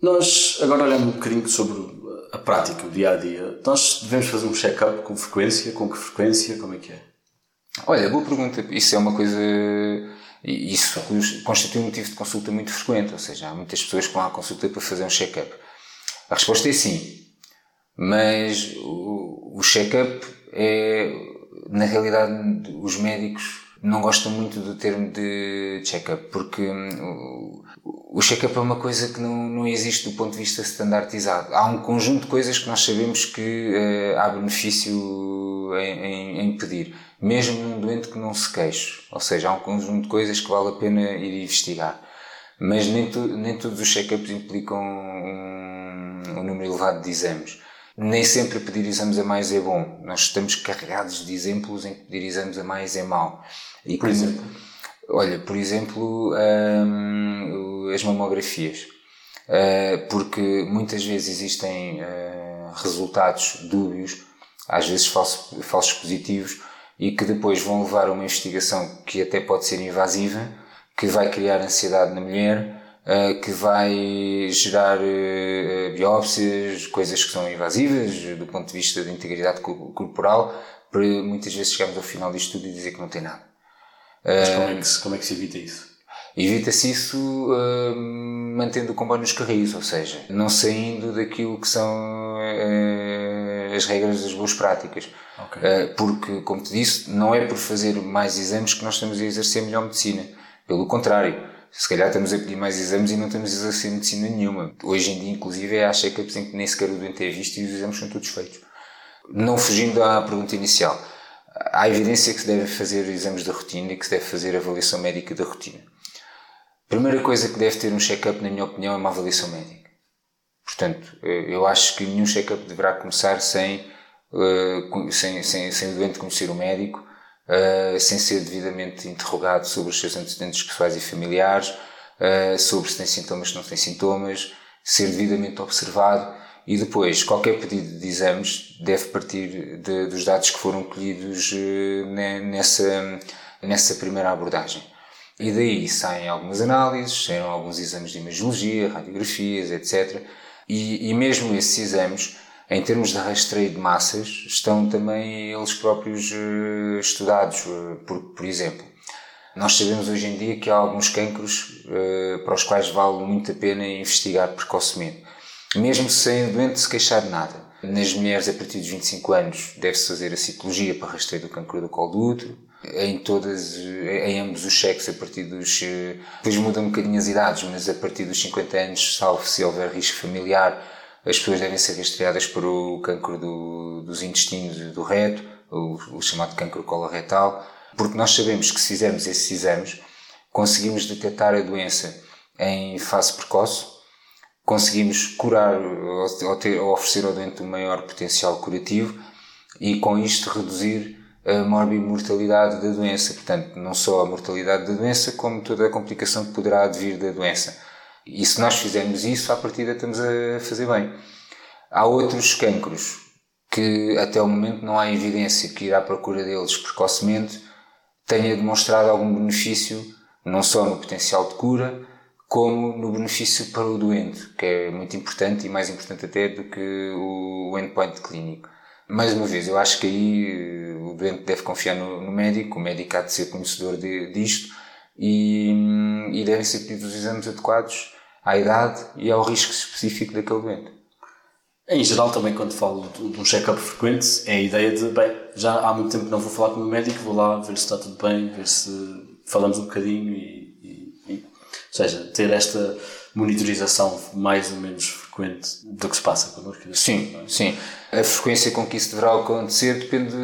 Nós, agora olhando um bocadinho sobre a prática, o dia a dia, nós devemos fazer um check-up com frequência? Com que frequência? Como é que é? Olha, boa pergunta. Isso é uma coisa. Isso constitui um motivo de consulta muito frequente, ou seja, há muitas pessoas que vão à consulta para fazer um check-up. A resposta é sim mas o, o check-up é, na realidade, os médicos não gostam muito do termo de check-up, porque hum, o, o check-up é uma coisa que não, não existe do ponto de vista standardizado. Há um conjunto de coisas que nós sabemos que uh, há benefício em, em, em, pedir, mesmo num doente que não se queixe. Ou seja, há um conjunto de coisas que vale a pena ir investigar. Mas nem, tu, nem todos os check-ups implicam um, um número elevado de exames nem sempre pedir exames a mais é bom. Nós estamos carregados de exemplos em que pedir exames a mais é mau. E, por exemplo? Olha, por exemplo, hum, as mamografias. Uh, porque muitas vezes existem uh, resultados dúbios, às vezes falsos, falsos positivos, e que depois vão levar a uma investigação que até pode ser invasiva, que vai criar ansiedade na mulher, que vai gerar uh, biópsias, coisas que são invasivas do ponto de vista da integridade corporal, para muitas vezes chegarmos ao final disto tudo e dizer que não tem nada. Mas como é que se, como é que se evita isso? Evita-se isso mantendo o comboio nos carris, ou seja, não saindo daquilo que são as regras das boas práticas. Okay. Porque, como te disse, não é por fazer mais exames que nós estamos a exercer melhor medicina. Pelo contrário, se calhar estamos a pedir mais exames e não estamos a exercer medicina nenhuma. Hoje em dia, inclusive, há check-ups em que nem sequer o doente é visto e os exames são todos feitos. Não fugindo à pergunta inicial, há evidência que se deve fazer exames de rotina e que se deve fazer avaliação médica da rotina. Primeira coisa que deve ter um check-up, na minha opinião, é uma avaliação médica. Portanto, eu acho que nenhum check-up deverá começar sem, eh, sem, sem, sem o doente conhecer o médico uh, sem ser devidamente interrogado sobre os seus antecedentes pessoais e familiares, uh, sobre se tem sintomas, se não tem sintomas, ser devidamente observado e depois qualquer pedido de exames deve partir de, dos dados que foram colhidos uh, nessa, nessa primeira abordagem. E daí saem algumas análises, saem alguns exames de imagiologia, radiografias, etc., E, e mesmo esses exames, em termos de rastreio de massas, estão também eles próprios uh, estudados. Uh, por, exemplo, nós sabemos hoje em dia que há alguns cancros uh, para os quais vale muito a pena investigar precocemente, mesmo sem o doente se queixar de nada. Nas mulheres a partir dos 25 anos deve-se fazer a citologia para rastreio do cancro do colo do útero. Em todas, em ambos os sexos, a partir dos. Depois mudam um bocadinho as idades, mas a partir dos 50 anos, salvo se houver risco familiar, as pessoas devem ser rastreadas para o cancro do, dos intestinos do reto, o, o chamado cancro coloretal, porque nós sabemos que se fizermos esses exames, conseguimos detectar a doença em fase precoce, conseguimos curar ou, ter, ou oferecer ao doente um maior potencial curativo e com isto reduzir a morbimortalidade da doença. Portanto, não só a mortalidade da doença, como toda a complicação que poderá advir da doença. E se nós fizermos isso, à partida estamos a fazer bem. Há outros cancros que até o momento não há evidência que ir à procura deles precocemente tenha demonstrado algum benefício, não só no potencial de cura, como no benefício para o doente, que é muito importante e mais importante até do que o endpoint clínico. Mais uma vez, eu acho que aí eh, o doente deve confiar no, no médico, o médico há de ser conhecedor de, disto e, hum, e devem ser pedidos os exames adequados à idade e ao risco específico daquele doente. Em geral, também, quando falo de um check-up frequente, é a ideia de, bem, já há muito tempo que não vou falar com o meu médico, vou lá ver se está tudo bem, ver se falamos um bocadinho e, e, e ou seja, ter esta monitorização mais ou menos frequente do que se passa connosco. Sim, é? sim. A frequência com que isso deverá acontecer depende.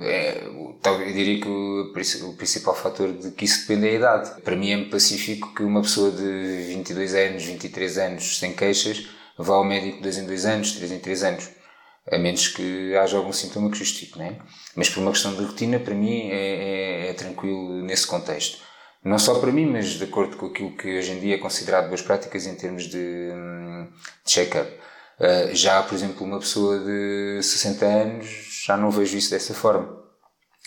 É, eu diria que o, o principal fator de que isso depende é a idade. Para mim é pacífico que uma pessoa de 22 anos, 23 anos, sem queixas, vá ao médico de 2 em 2 anos, 3 em 3 anos. A menos que haja algum sintoma que justifique, não é? Mas por uma questão de rotina, para mim é, é, é tranquilo nesse contexto. Não só para mim, mas de acordo com aquilo que hoje em dia é considerado boas práticas em termos de, de check-up. Uh, já, por exemplo, uma pessoa de 60 anos, já não vejo isso dessa forma.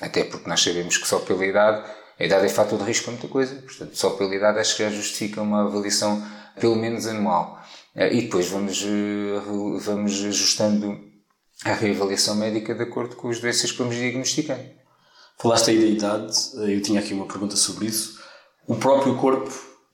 Até porque nós sabemos que só pela idade, a idade é fator de risco para muita coisa, portanto, só pela idade acho que já justifica uma avaliação pelo menos anual. Uh, e depois vamos, uh, vamos ajustando a reavaliação médica de acordo com as doenças que vamos diagnosticando. Falaste aí da idade, eu tinha aqui uma pergunta sobre isso o próprio corpo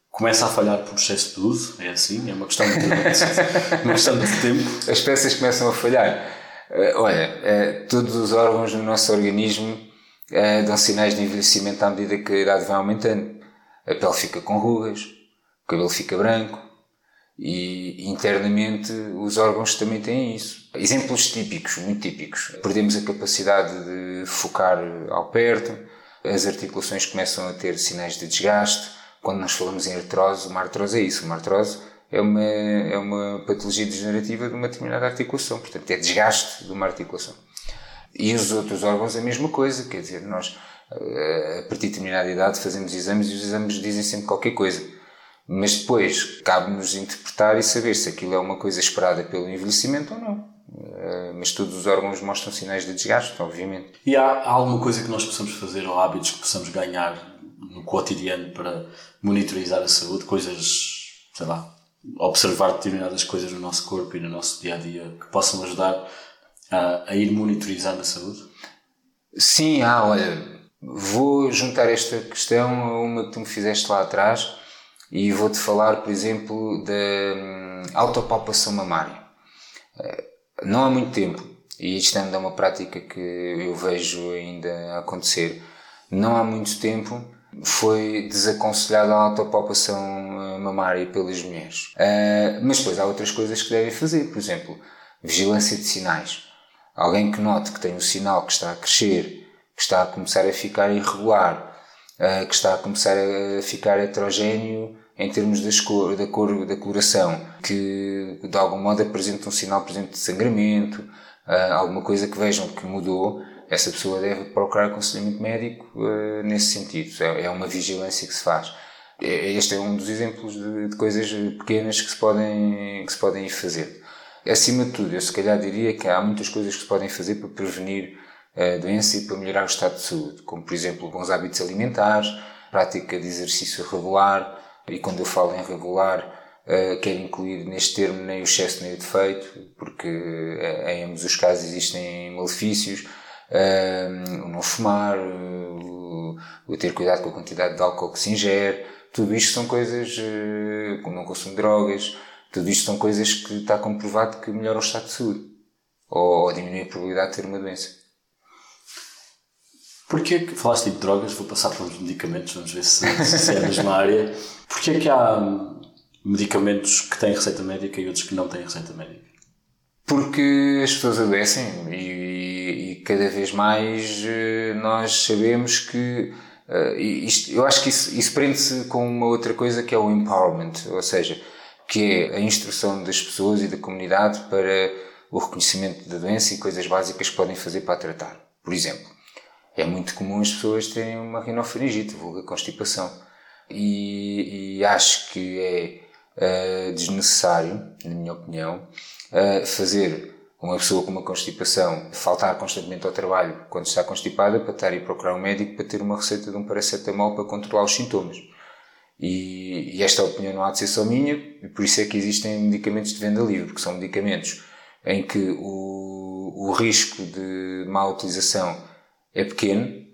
começa a falhar por excesso de uso, é assim, é uma questão de, uma questão de tempo. As peças começam a falhar. Uh, olha, uh, todos os órgãos do nosso organismo uh, dão sinais de envelhecimento à medida que a idade vai aumentando. A pele fica com rugas, o cabelo fica branco e internamente os órgãos também têm isso. Exemplos típicos, muito típicos. Perdemos a capacidade de focar ao perto, as articulações começam a ter sinais de desgaste. Quando nós falamos em artrose, uma artrose é isso. Uma artrose é uma, é uma patologia degenerativa de uma determinada articulação. Portanto, é desgaste de uma articulação. E os outros órgãos a mesma coisa. Quer dizer, nós, eh, a partir de determinada idade, fazemos exames e os exames dizem sempre qualquer coisa. Mas depois, cabe-nos interpretar e saber se aquilo é uma coisa esperada pelo envelhecimento ou não. Eh, mas todos os órgãos mostram sinais de desgaste, obviamente. E há alguma coisa que nós possamos fazer ou hábitos que possamos ganhar no cotidiano para monitorizar a saúde? Coisas, sei lá, observar determinadas coisas no nosso corpo e no nosso dia a dia que possam ajudar a, a ir monitorizando a saúde? Sim, há, olha, vou juntar esta questão a uma que tu me fizeste lá atrás e vou-te falar, por exemplo, da hum, autopalpação mamária eh, não há muito tempo, e isto ainda é uma prática que eu vejo ainda acontecer, não há muito tempo foi desaconselhada a autopalpação eh, mamária pelas mulheres. Uh, mas depois há outras coisas que devem fazer, por exemplo, vigilância de sinais. Alguém que note que tem um sinal que está a crescer, que está a começar a ficar irregular, uh, que está a começar a ficar heterogéneo em termos das cor, da cor da coloração, que de algum modo apresenta um sinal, por de sangramento, uh, alguma coisa que vejam que mudou, essa pessoa deve procurar aconselhamento médico uh, nesse sentido. É, é, uma vigilância que se faz. É, este é um dos exemplos de, de, coisas pequenas que se, podem, que se podem fazer. Acima de tudo, eu se calhar diria que há muitas coisas que se podem fazer para prevenir a doença e para melhorar o estado de saúde, como por exemplo bons hábitos alimentares, prática de exercício regular, e quando eu falo em regular, uh, quero incluir neste termo nem o excesso nem o defeito, porque uh, em ambos os casos existem malefícios, uh, o não fumar, o, o, ter cuidado com a quantidade de álcool que se ingere, tudo isto são coisas, como não consumo drogas, tudo isto são coisas que está comprovado que melhoram o estado de saúde, ou, ou a probabilidade de ter uma doença. Porquê que, falaste de drogas, vou passar para os medicamentos, vamos ver se, se é a mesma área. Porquê que há medicamentos que têm receita médica e outros que não têm receita médica? Porque as pessoas adoecem e, e cada vez mais eh, nós sabemos que uh, isto, eu acho que isso, isso prende-se com uma outra coisa que é o empowerment, ou seja, que é a instrução das pessoas e da comunidade para o reconhecimento da doença e coisas básicas que podem fazer para a tratar. Por exemplo, é muito comum as pessoas terem uma rinofaringite, vulga constipação. E, e acho que é uh, desnecessário, na minha opinião, uh, fazer uma pessoa com uma constipação faltar constantemente ao trabalho quando está constipada para estar a ir procurar um médico para ter uma receita de um paracetamol para controlar os sintomas. E, e, esta opinião não há de ser só minha, e por isso é que existem medicamentos de venda livre, porque são medicamentos em que o, o risco de má utilização é pequeno,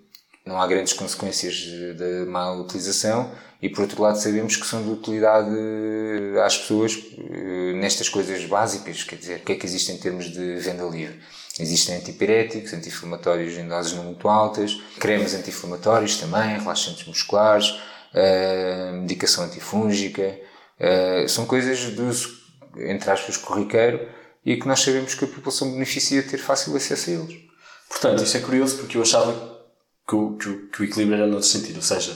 não há grandes consequências da má utilização e por outro lado sabemos que são de utilidade às pessoas eh, nestas coisas básicas, quer dizer, o que é que existe em termos de venda livre? Existem antipiréticos, anti-inflamatórios em doses não muito altas, cremes anti-inflamatórios também, relaxantes musculares, uh, medicação antifúngica, são coisas do, entre aspas, corriqueiro e que nós sabemos que a população beneficia de ter fácil acesso a eles. Portanto, isso é curioso porque eu achava que o, que o, que o equilíbrio era noutro sentido, ou seja,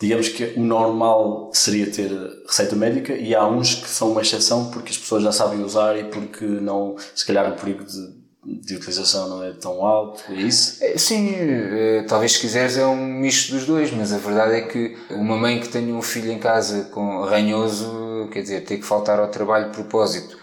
digamos que o normal seria ter receita médica e há uns que são uma exceção porque as pessoas já sabem usar e porque não, se calhar o perigo de, de utilização não é tão alto, é isso? É, sim, eh, talvez se quiseres é um misto dos dois, mas a verdade é que uma mãe que tenha um filho em casa com ranhoso, quer dizer, tem que faltar ao trabalho de propósito.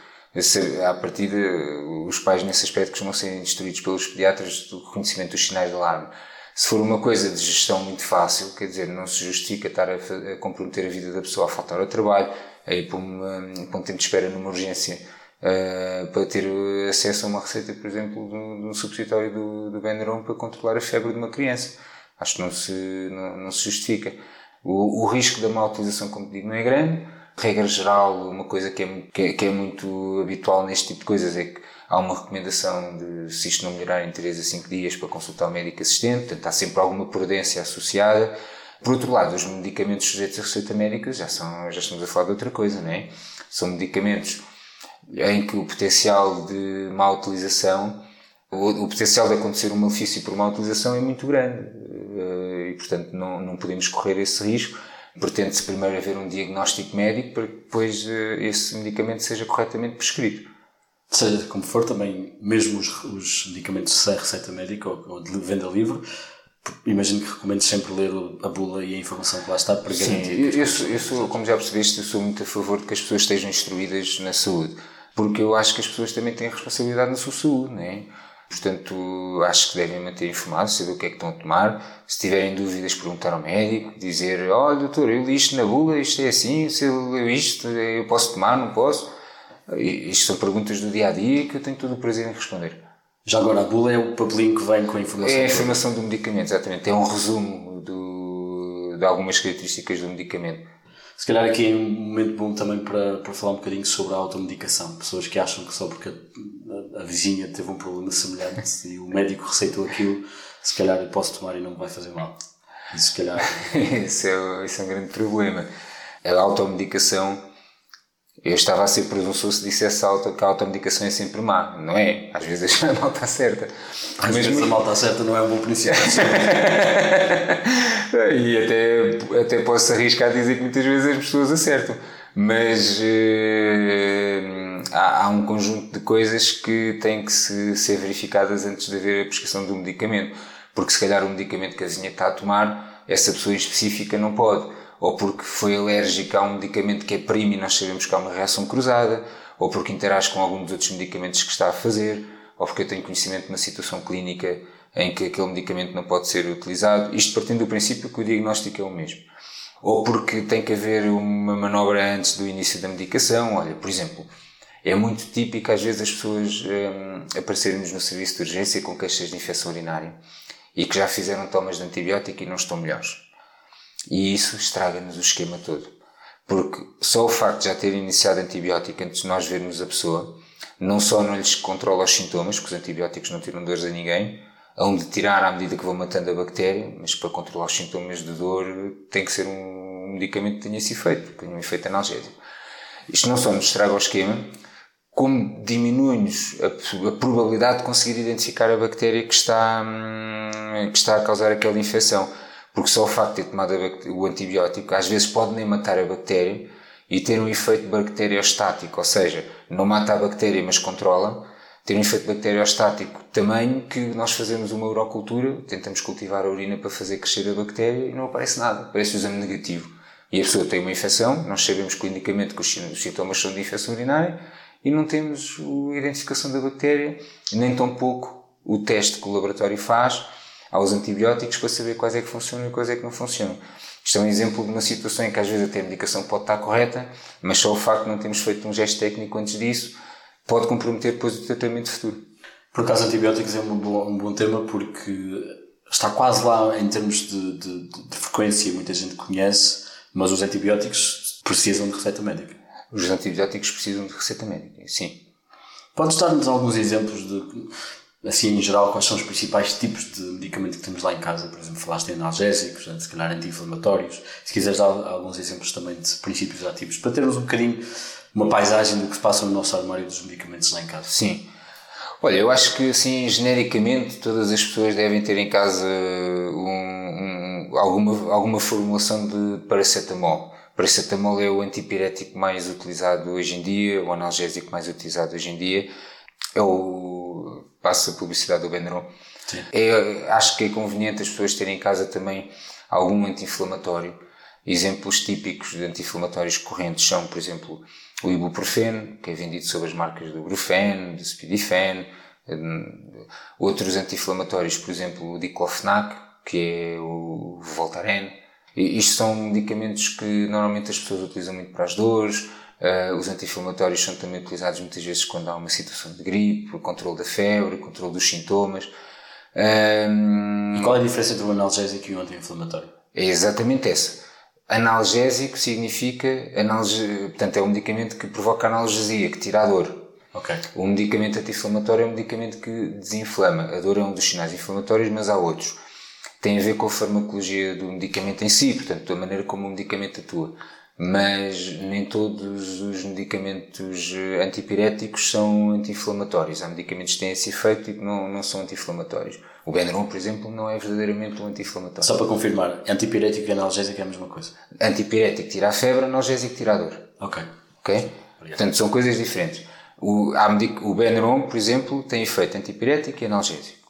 A partir de, os pais nesse aspecto costumam ser instruídos pelos pediatras do reconhecimento dos sinais de alarme se for uma coisa de gestão muito fácil, quer dizer, não se justifica estar a, a comprometer a vida da pessoa a faltar ao trabalho, a ir para, uma, um tempo de espera numa urgência uh, para ter acesso a uma receita, por exemplo, de um supositório do, do para controlar a febre de uma criança. Acho que não se, não, não se justifica. O, o risco da má utilização, como digo, não é grande. Regra geral, uma coisa que é, que é, que é muito habitual neste tipo de coisas é que há uma recomendação de, se isto não melhorar em 3 a 5 dias, para consultar o médico assistente, portanto há sempre alguma prudência associada. Por outro lado, os medicamentos sujeitos a receita médica já, são, já estamos a falar de outra coisa, não é? São medicamentos em que o potencial de má utilização, o, o potencial de acontecer um malefício por má utilização é muito grande eh, e, portanto, não, não podemos correr esse risco. Pretende-se primeiro haver um diagnóstico médico para que depois eh, esse medicamento seja corretamente prescrito seja como for, também, mesmo os, os medicamentos sem receita médica ou, ou, de venda livre, imagino que recomendes sempre ler a bula e a informação que lá está para garantir. Sim, eu, eu, sou, eu sou, como já percebeste, eu sou muito a favor de que as pessoas estejam instruídas na saúde, porque eu acho que as pessoas também têm responsabilidade na sua saúde, não é? Portanto, acho que devem manter informados, saber o que é que estão a tomar. Se tiverem dúvidas, perguntar ao médico, dizer: Olha, doutor, eu li isto na bula, isto é assim, se eu leu isto, eu posso tomar, não posso isto são perguntas do dia a dia que eu tenho todo o prazer em responder. Já agora, a bula é o papelinho que vem com a informação? É a informação do medicamento, exatamente. É um resumo do, de algumas características do medicamento. Se calhar aqui é um momento bom também para, para falar um bocadinho sobre a automedicação. Pessoas que acham que só porque a, vizinha teve um problema semelhante e o médico receitou aquilo, se calhar eu posso tomar e não me vai fazer mal. E se calhar. esse, é, esse é um grande problema. A automedicação eu estava a ser presunçoso se dissesse auto, que a automedicação é sempre má. Não é. Às vezes a malta certa. Às vezes a malta certa não é um bom princípio. e até, até posso arriscar a dizer que muitas vezes as pessoas acertam. Mas uh, há, há, um conjunto de coisas que têm que se, ser verificadas antes de haver a prescrição do medicamento. Porque se calhar o medicamento que a vizinha está a tomar, essa pessoa em específica não pode ou porque foi alérgica a um medicamento que é primo e nós sabemos que há uma reação cruzada, ou porque interage com algum dos outros medicamentos que está a fazer, ou porque eu tenho conhecimento de uma situação clínica em que aquele medicamento não pode ser utilizado. Isto partindo do princípio que o diagnóstico é o mesmo. Ou porque tem que haver uma manobra antes do início da medicação. Olha, por exemplo, é muito típico às vezes as pessoas hum, aparecerem-nos no serviço de urgência com queixas de infecção urinária e que já fizeram tomas de antibiótico e não estão melhores. E isso estraga-nos o esquema todo. Porque só o facto de já ter iniciado antibiótico antes de nós vermos a pessoa, não só não lhes controla os sintomas, porque os antibióticos não tiram dores a ninguém, hão de tirar à medida que vão matando a bactéria, mas para controlar os sintomas de dor tem que ser um medicamento que tenha esse efeito, que tenha um efeito analgésico. Isto não só nos estraga o esquema, como diminui-nos a, a, probabilidade de conseguir identificar a bactéria que está, hum, que está a causar aquela infecção. Porque só o facto de ter tomado o antibiótico às vezes pode nem matar a bactéria e ter um efeito bacteriostático, ou seja, não mata a bactéria mas controla, ter um efeito bacteriostático também que nós fazemos uma urocultura, tentamos cultivar a urina para fazer crescer a bactéria e não aparece nada, aparece o exame negativo. E a pessoa tem uma infecção, nós sabemos clinicamente que os sintomas são de infecção urinária e não temos a identificação da bactéria, nem tão pouco o teste que o laboratório faz aos antibióticos para saber quais é que funcionam e quais é que não funcionam. Isto é um exemplo de uma situação em que às vezes até a medicação pode estar correta, mas só o facto de não termos feito um gesto técnico antes disso pode comprometer depois o tratamento futuro. Por acaso, antibióticos é um bom, um bom tema porque está quase lá em termos de, de, de frequência, muita gente conhece, mas os antibióticos precisam de receita médica. Os antibióticos precisam de receita médica, sim. Podes dar-nos alguns exemplos de, assim, em geral, quais são os principais tipos de medicamento que temos lá em casa? Por exemplo, falaste em analgésicos, se calhar anti-inflamatórios. Se quiseres dar alguns exemplos também de princípios ativos, para termos um bocadinho uma paisagem do que se passa no nosso armário dos medicamentos lá em casa. Sim. Olha, eu acho que assim, genericamente, todas as pessoas devem ter em casa um, um, alguma, alguma formulação de paracetamol paracetamol é o antipirético mais utilizado hoje em dia, o analgésico mais utilizado hoje em dia. É o. passa a publicidade do Benuron. É, acho que é conveniente as pessoas terem em casa também algum anti-inflamatório. Exemplos típicos de anti-inflamatórios correntes são, por exemplo, o ibuprofeno, que é vendido sob as marcas do Brufen, do Speedifen, hum, outros anti-inflamatórios, por exemplo, o diclofenac, que é o Voltaren, isto são medicamentos que normalmente as pessoas utilizam muito para as dores. Uh, os anti-inflamatórios são também utilizados muitas vezes quando há uma situação de gripe, o controle da febre, o controle dos sintomas. Um, e qual é a diferença entre um analgésico e um anti-inflamatório? É exatamente essa. Analgésico significa, analge, portanto, é um medicamento que provoca analgesia, que tira a dor. Okay. O medicamento anti-inflamatório é um medicamento que desinflama. A dor é um dos sinais inflamatórios, mas há outros tem a ver com a farmacologia do medicamento em si, portanto, da maneira como o medicamento atua. Mas nem todos os medicamentos eh, antipiréticos são anti-inflamatórios. Há medicamentos que têm esse efeito e que não, não são anti-inflamatórios. O Benuron, por exemplo, não é verdadeiramente um anti-inflamatório. Só para confirmar, antipirético e analgésico é a mesma coisa? Antipirético tira a febre, analgésico tira a dor. Ok. Ok? Obrigado. Portanto, são coisas diferentes. O, o Benuron, por exemplo, tem efeito antipirético e analgésico.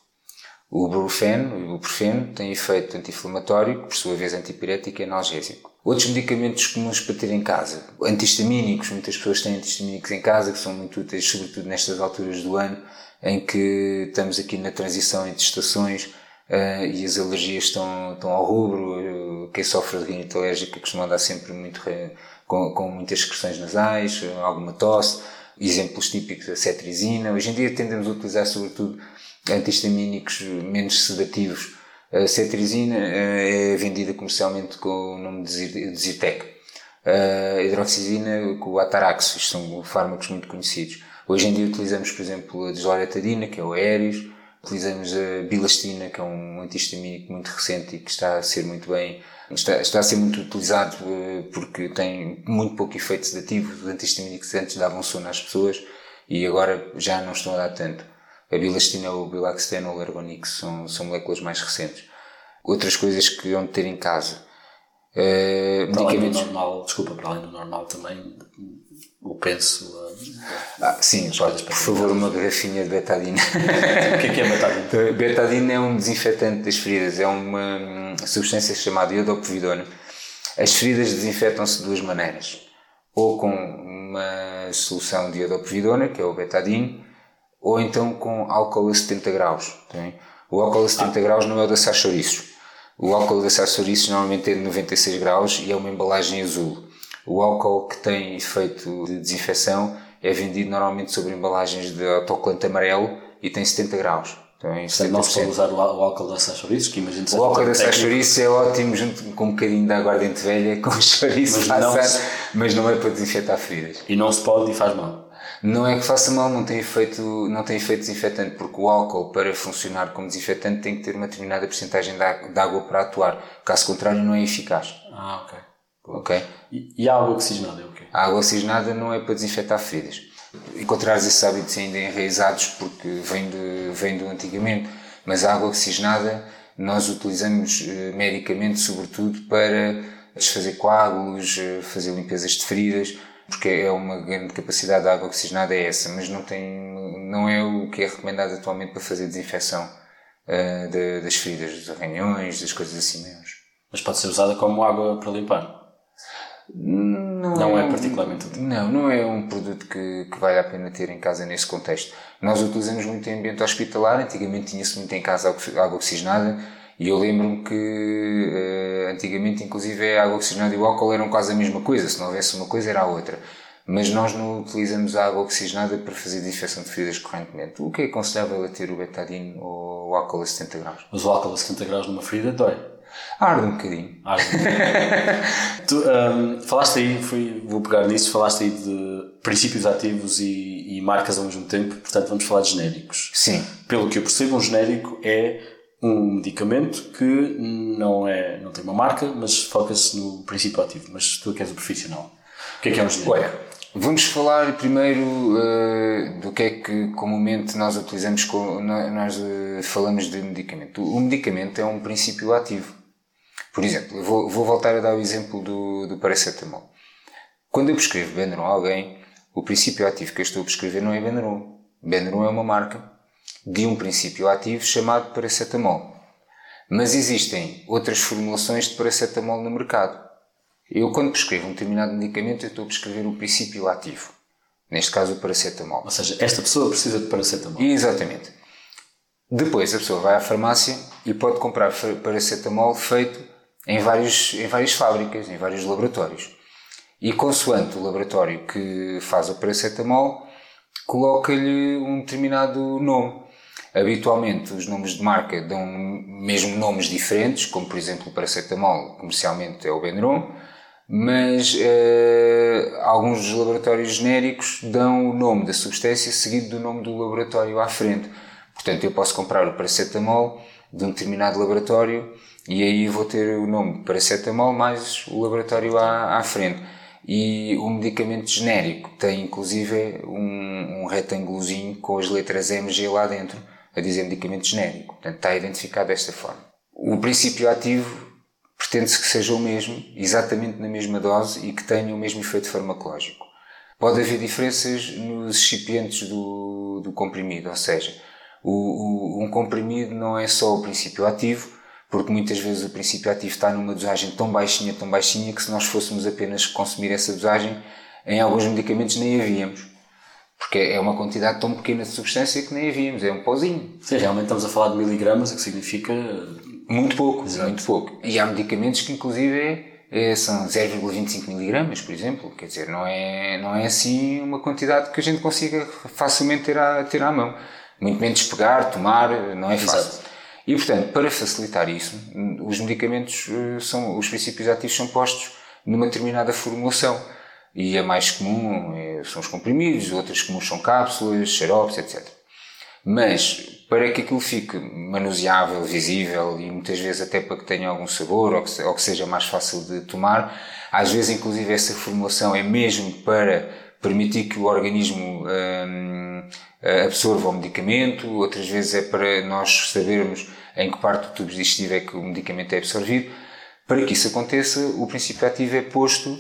O Brufen, o ibuprofeno, tem efeito anti-inflamatório, que por sua vez antipirético e analgésico. Outros medicamentos comuns para ter em casa, antihistamínicos, muitas pessoas têm antihistamínicos em casa, que são muito úteis, sobretudo nestas alturas do ano, em que estamos aqui na transição entre estações uh, e as alergias estão, estão ao rubro. Quem sofre de rinite alérgica costuma andar sempre muito, com, com muitas secreções nasais, alguma tosse. Exemplos típicos da cetrizina. Hoje em dia tendemos a utilizar sobretudo antihistamínicos menos sedativos. A cetrizina eh, é vendida comercialmente com o nome de Zyrtec. A hidroxizina com o Atarax, isto são fármacos muito conhecidos. Hoje em dia utilizamos, por exemplo, a desloratadina, que é o Aéreos, utilizamos a bilastina, que é um antihistamínico muito recente e que está a ser muito bem, está, está a ser muito utilizado eh, porque tem muito pouco efeito sedativo. Os antihistamínicos antes davam sono às pessoas e agora já não estão a dar tanto. A bilastina ou o bilaxten ou o ergonix são, são moléculas mais recentes. Outras coisas que vão ter em casa. Uh, para medicamentos... além do normal, desculpa, para além do normal também, o penso. Uh, ah, sim, pode, por favor, uma garrafinha de betadina. o que é, que é betadina? betadina é um desinfetante das feridas, é uma hum, substância chamada iodopovidona. As feridas desinfetam-se de duas maneiras. Ou com uma solução de iodopovidona, que é o betadine, ou então com álcool a 70 graus. Tem? O álcool a 70 ah. graus não é o de assar chouriços. O álcool de açaçoriço normalmente é de 96 graus e é uma embalagem azul. O álcool que tem efeito de desinfecção é vendido normalmente sobre embalagens de autocolante amarelo e tem 70 graus. Então, Portanto, não se pode usar o álcool da chouriços, que imagino O álcool da chouriço é ótimo junto com um bocadinho de aguardente velha, com chouriço mas, não mas não é para desinfetar feridas. E não se pode e faz mal. Não é que faça mal, não tem efeito, não tem efeito desinfetante, porque o álcool, para funcionar como desinfetante, tem que ter uma determinada porcentagem de água para atuar. Caso contrário, não é eficaz. Ah, ok. Ok? E, e a água oxigenada é o quê? A água oxigenada não é para desinfetar feridas. Encontrares esses hábitos ainda enraizados porque vem, de, vem do antigamente, mas a água oxigenada nós utilizamos eh, medicamente, sobretudo para desfazer coágulos, eh, fazer limpezas de feridas, porque é uma grande capacidade da água oxigenada é essa, mas não tem, não é o que é recomendado atualmente para fazer desinfecção uh, de, das feridas, dos arranhões, das coisas assim mesmo. Mas pode ser usada como água para limpar? Não, não é, é, particularmente útil. Não, não é um produto que, que vale a pena ter em casa nesse contexto. Nós utilizamos muito em ambiente hospitalar, antigamente tinha-se muito em casa água oxigenada e eu lembro-me que uh, antigamente, inclusive, a água oxigenada e o álcool eram quase a mesma coisa. Se não houvesse uma coisa, era a outra. Mas nós não utilizamos a água oxigenada para fazer desinfecção de feridas correntemente. O que é aconselhável é ter o betadine ou o álcool a 70 graus? Mas o álcool a 70 graus numa ferida dói. Arde um bocadinho. Arde um bocadinho. tu um, falaste aí, fui, vou pegar nisso, falaste aí de princípios ativos e, e marcas ao mesmo tempo, portanto vamos falar de genéricos. Sim. Pelo que eu percebo, um genérico é um medicamento que não, é, não tem uma marca, mas foca-se no princípio ativo. Mas tu que és o profissional, o que é que é um genérico? Olha, vamos falar primeiro uh, do que é que comumente nós utilizamos, nós uh, falamos de medicamento. O medicamento é um princípio ativo. Por exemplo, eu vou, vou voltar a dar o exemplo do, do paracetamol. Quando eu prescrevo Benuron a alguém, o princípio ativo que eu estou a prescrever não é Benuron. Benuron é uma marca de um princípio ativo chamado paracetamol. Mas existem outras formulações de paracetamol no mercado. Eu, quando prescrevo um determinado medicamento, estou a prescrever o princípio ativo. Neste caso, o paracetamol. Ou seja, esta pessoa precisa de paracetamol. Exatamente. Depois, a pessoa vai à farmácia e pode comprar paracetamol feito em, vários, em várias fábricas, em vários laboratórios. E consoante o laboratório que faz o paracetamol, coloca-lhe um determinado nome. Habitualmente os nomes de marca dão mesmo nomes diferentes, como por exemplo o paracetamol, comercialmente é o Benuron, mas uh, alguns dos laboratórios genéricos dão o nome da substância seguido do nome do laboratório à frente. Portanto, eu posso comprar o paracetamol de um determinado laboratório e aí vou ter o nome paracetamol mais o laboratório à, à frente. E o medicamento genérico tem inclusive um, um retângulozinho com as letras MG lá dentro a dizer medicamento genérico. Portanto, está identificado desta forma. O princípio ativo pretende-se que seja o mesmo, exatamente na mesma dose e que tenha o mesmo efeito farmacológico. Pode haver diferenças nos recipientes do, do comprimido, ou seja, o, o, um comprimido não é só o princípio ativo, porque muitas vezes o princípio ativo está numa dosagem tão baixinha, tão baixinha, que se nós fôssemos apenas consumir essa dosagem, em alguns medicamentos nem havíamos. Porque é uma quantidade tão pequena de substância que nem havíamos, é um pozinho. Sim, realmente estamos a falar de miligramas, o que significa. Muito pouco, Exato. muito pouco. E há medicamentos que, inclusive, é, são 0,25 miligramas, por exemplo. Quer dizer, não é, não é assim uma quantidade que a gente consiga facilmente ter à, ter à mão. Muito menos pegar, tomar, não é fácil. Exato. E, portanto, para facilitar isso, os medicamentos eh, são, os princípios ativos são postos numa determinada formulação. E a mais comum é, são os comprimidos, outras comuns são cápsulas, xaropes, etc. Mas, para que aquilo fique manuseável, visível e muitas vezes até para que tenha algum sabor ou que, ou que seja mais fácil de tomar, às vezes inclusive essa formulação é mesmo para permitir que o organismo hum, absorva o medicamento, outras vezes é para nós sabermos em que parte do tubo digestivo é que o medicamento é absorvido. Para que isso aconteça, o princípio ativo é posto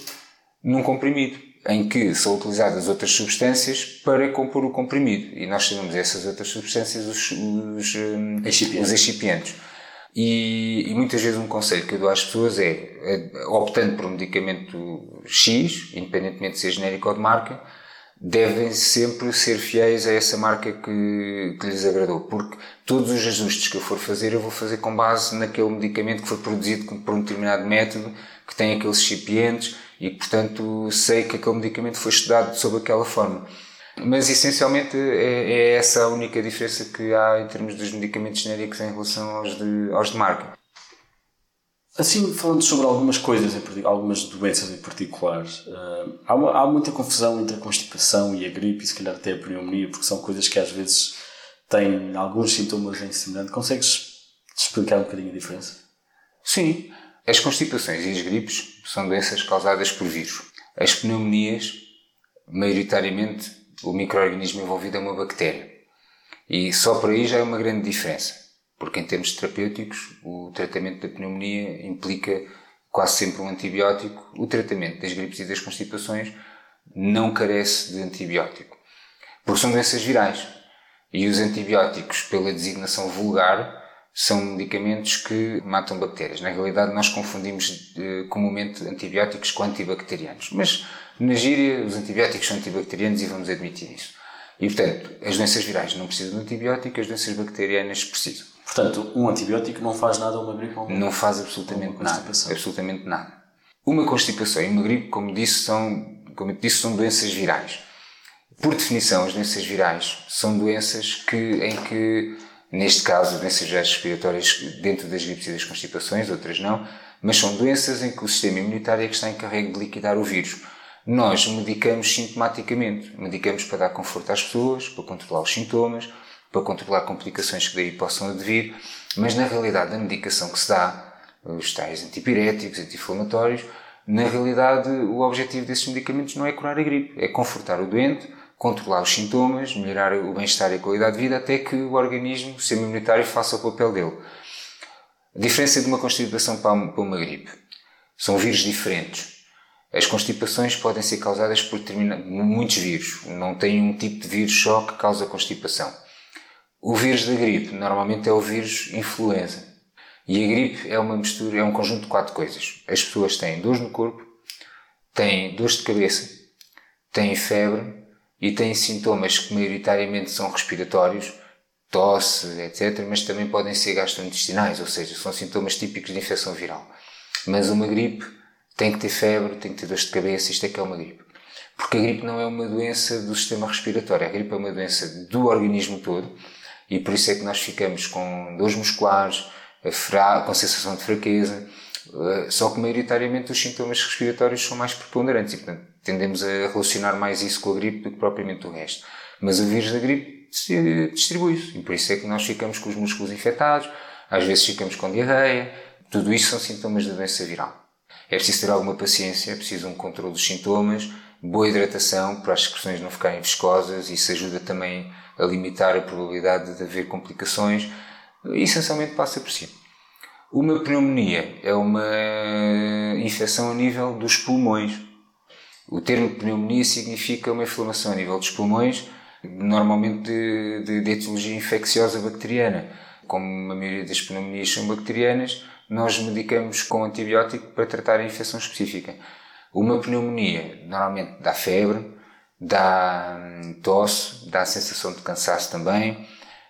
num comprimido, em que são utilizadas outras substâncias para compor o comprimido. E nós chamamos essas outras substâncias os, os, hum, excipientes. os excipientes. E, e, muitas vezes um conselho que eu dou às pessoas é, é, optando por um medicamento X, independentemente de ser genérico ou de marca, devem sempre ser fiéis a essa marca que, que lhes agradou, porque todos os ajustes que eu for fazer, eu vou fazer com base naquele medicamento que foi produzido por um determinado método, que tem aqueles recipientes e, portanto, sei que aquele medicamento foi estudado sob aquela forma. Mas essencialmente é, é, essa a única diferença que há em termos dos medicamentos genéricos em relação aos de, aos de marca. Assim, falando sobre algumas coisas, algumas doenças em particular, uh, há, uma, há, muita confusão entre a constipação e a gripe e se calhar até a pneumonia, porque são coisas que às vezes têm alguns sintomas em semelhante. Consegues explicar um bocadinho a diferença? Sim. As constipações e as gripes são doenças causadas por vírus. As pneumonias, maioritariamente, o microorganismo envolvido é uma bactéria. E só por aí já é uma grande diferença porque em termos terapêuticos o tratamento da pneumonia implica quase sempre um antibiótico. O tratamento das gripes e das constipações não carece de antibiótico, porque são doenças virais. E os antibióticos, pela designação vulgar, são medicamentos que matam bactérias. Na realidade, nós confundimos eh, comumente antibióticos com antibacterianos. Mas, na gíria, os antibióticos são antibacterianos e vamos admitir isso. E, portanto, as doenças virais não precisam de antibiótico, as doenças bacterianas precisam. Portanto, um antibiótico não faz nada a uma gripe ou uma Não faz absolutamente nada. Absolutamente nada. Uma constipação e uma gripe, como disse, são, como eu disse, são doenças virais. Por definição, as doenças virais são doenças que, em que, neste caso, doenças respiratórias dentro das gripes e das constipações, outras não, mas são doenças em que o sistema imunitário é que está encarregue de liquidar o vírus. Nós medicamos sintomaticamente, medicamos para dar conforto às pessoas, para controlar os sintomas, para controlar complicações que daí possam advir, mas na realidade a medicação que se dá, os tais antipiréticos, anti-inflamatórios, na realidade o objetivo desses medicamentos não é curar a gripe, é confortar o doente, controlar os sintomas, melhorar o bem-estar e a qualidade de vida até que o organismo, o sistema imunitário, faça o papel dele. A diferença de uma constipação para uma gripe são vírus diferentes. As constipações podem ser causadas por muitos vírus. Não tem um tipo de vírus só que causa constipação. O vírus da gripe normalmente é o vírus influenza. E a gripe é uma mistura, é um conjunto de quatro coisas. As pessoas têm dores no corpo, têm dores de cabeça, têm febre e têm sintomas que maioritariamente são respiratórios, tosse, etc., mas também podem ser gastrointestinais, ou seja, são sintomas típicos de infecção viral. Mas uma gripe tem que ter febre, tem que ter dores de cabeça, isto é que é uma gripe. Porque a gripe não é uma doença do sistema respiratório, a gripe é uma doença do organismo todo e por isso é que nós ficamos com dores musculares, com sensação de fraqueza, eh, só que maioritariamente os sintomas respiratórios são mais preponderantes e, portanto, tendemos a relacionar mais isso com a gripe do que propriamente o resto. Mas o vírus da gripe distribui-se e por isso é que nós ficamos com os músculos infectados, às vezes ficamos com diarreia, tudo isso são sintomas da doença viral. É preciso ter alguma paciência, é preciso um controle dos sintomas, boa hidratação para as secreções não ficarem viscosas, isso ajuda também a limitar a probabilidade de haver complicações, essencialmente passa por si. Uma pneumonia é uma infecção a nível dos pulmões. O termo pneumonia significa uma inflamação a nível dos pulmões, normalmente de, de, de etiologia infecciosa bacteriana. Como a maioria das pneumonias são bacterianas, nós medicamos com antibiótico para tratar a infecção específica. Uma pneumonia normalmente dá febre, dá hum, tosse, dá sensação de cansaço também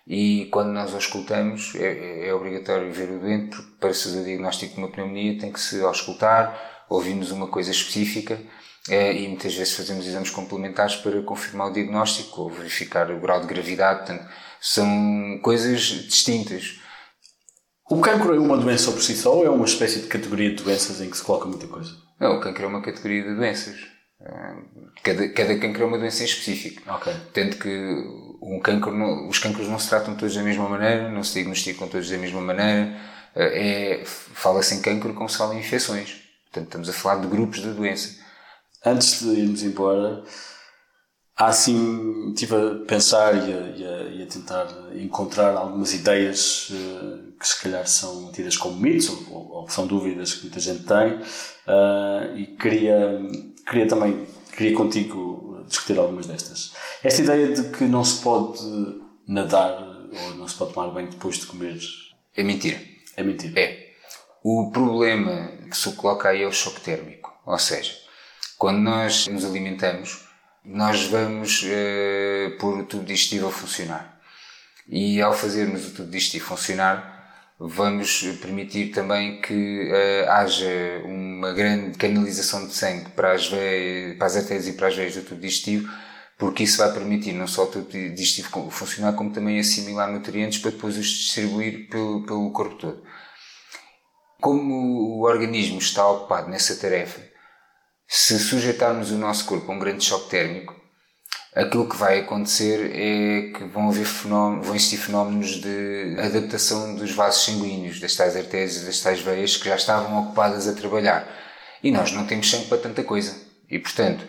e quando nós auscultamos é, é obrigatório ver o doente porque para se fazer o diagnóstico de uma pneumonia tem que se auscultar, ouvimos uma coisa específica e muitas vezes fazemos exames complementares para confirmar o diagnóstico ou verificar o grau de gravidade, portanto são coisas distintas. O cancro é uma doença por si só ou é uma espécie de categoria de doenças em que se coloca muita coisa? Não, o cancro é uma categoria de doenças Cada, cada cancro é uma doença em específico. Okay. Tendo que um cancro não, os cancros não se tratam todos da mesma maneira, não se diagnosticam todos da mesma maneira. Eh, é, Fala-se em cancro como se fala em infecções. Portanto, estamos a falar de grupos de doença. Antes de irmos embora, há assim, estive a pensar e a, e a, e a tentar encontrar algumas ideias uh, que se calhar são tidas como mitos ou, ou, são dúvidas que muita gente tem uh, e queria queria também, queria contigo discutir algumas destas. Esta ideia de que não se pode nadar ou não se pode tomar banho depois de comer. É mentira. É mentira. É. O problema que se coloca aí é o choque térmico. Ou seja, quando nós nos alimentamos, nós vamos uh, pôr o tubo digestivo a funcionar. E ao fazermos o tubo digestivo funcionar, vamos permitir também que uh, haja uma grande canalização de sangue para as, veias, para as artérias e para as veias do tubo digestivo, porque isso vai permitir não só o tubo digestivo funcionar, como também assimilar nutrientes para depois os distribuir pelo, pelo corpo todo. Como o organismo está ocupado nessa tarefa, se sujeitarmos o nosso corpo a um grande choque térmico, aquilo que vai acontecer é que vão, haver fenómenos, vão existir fenómenos de adaptação dos vasos sanguíneos, das tais artérias das tais veias que já estavam ocupadas a trabalhar. E nós não temos sangue para tanta coisa. E, portanto,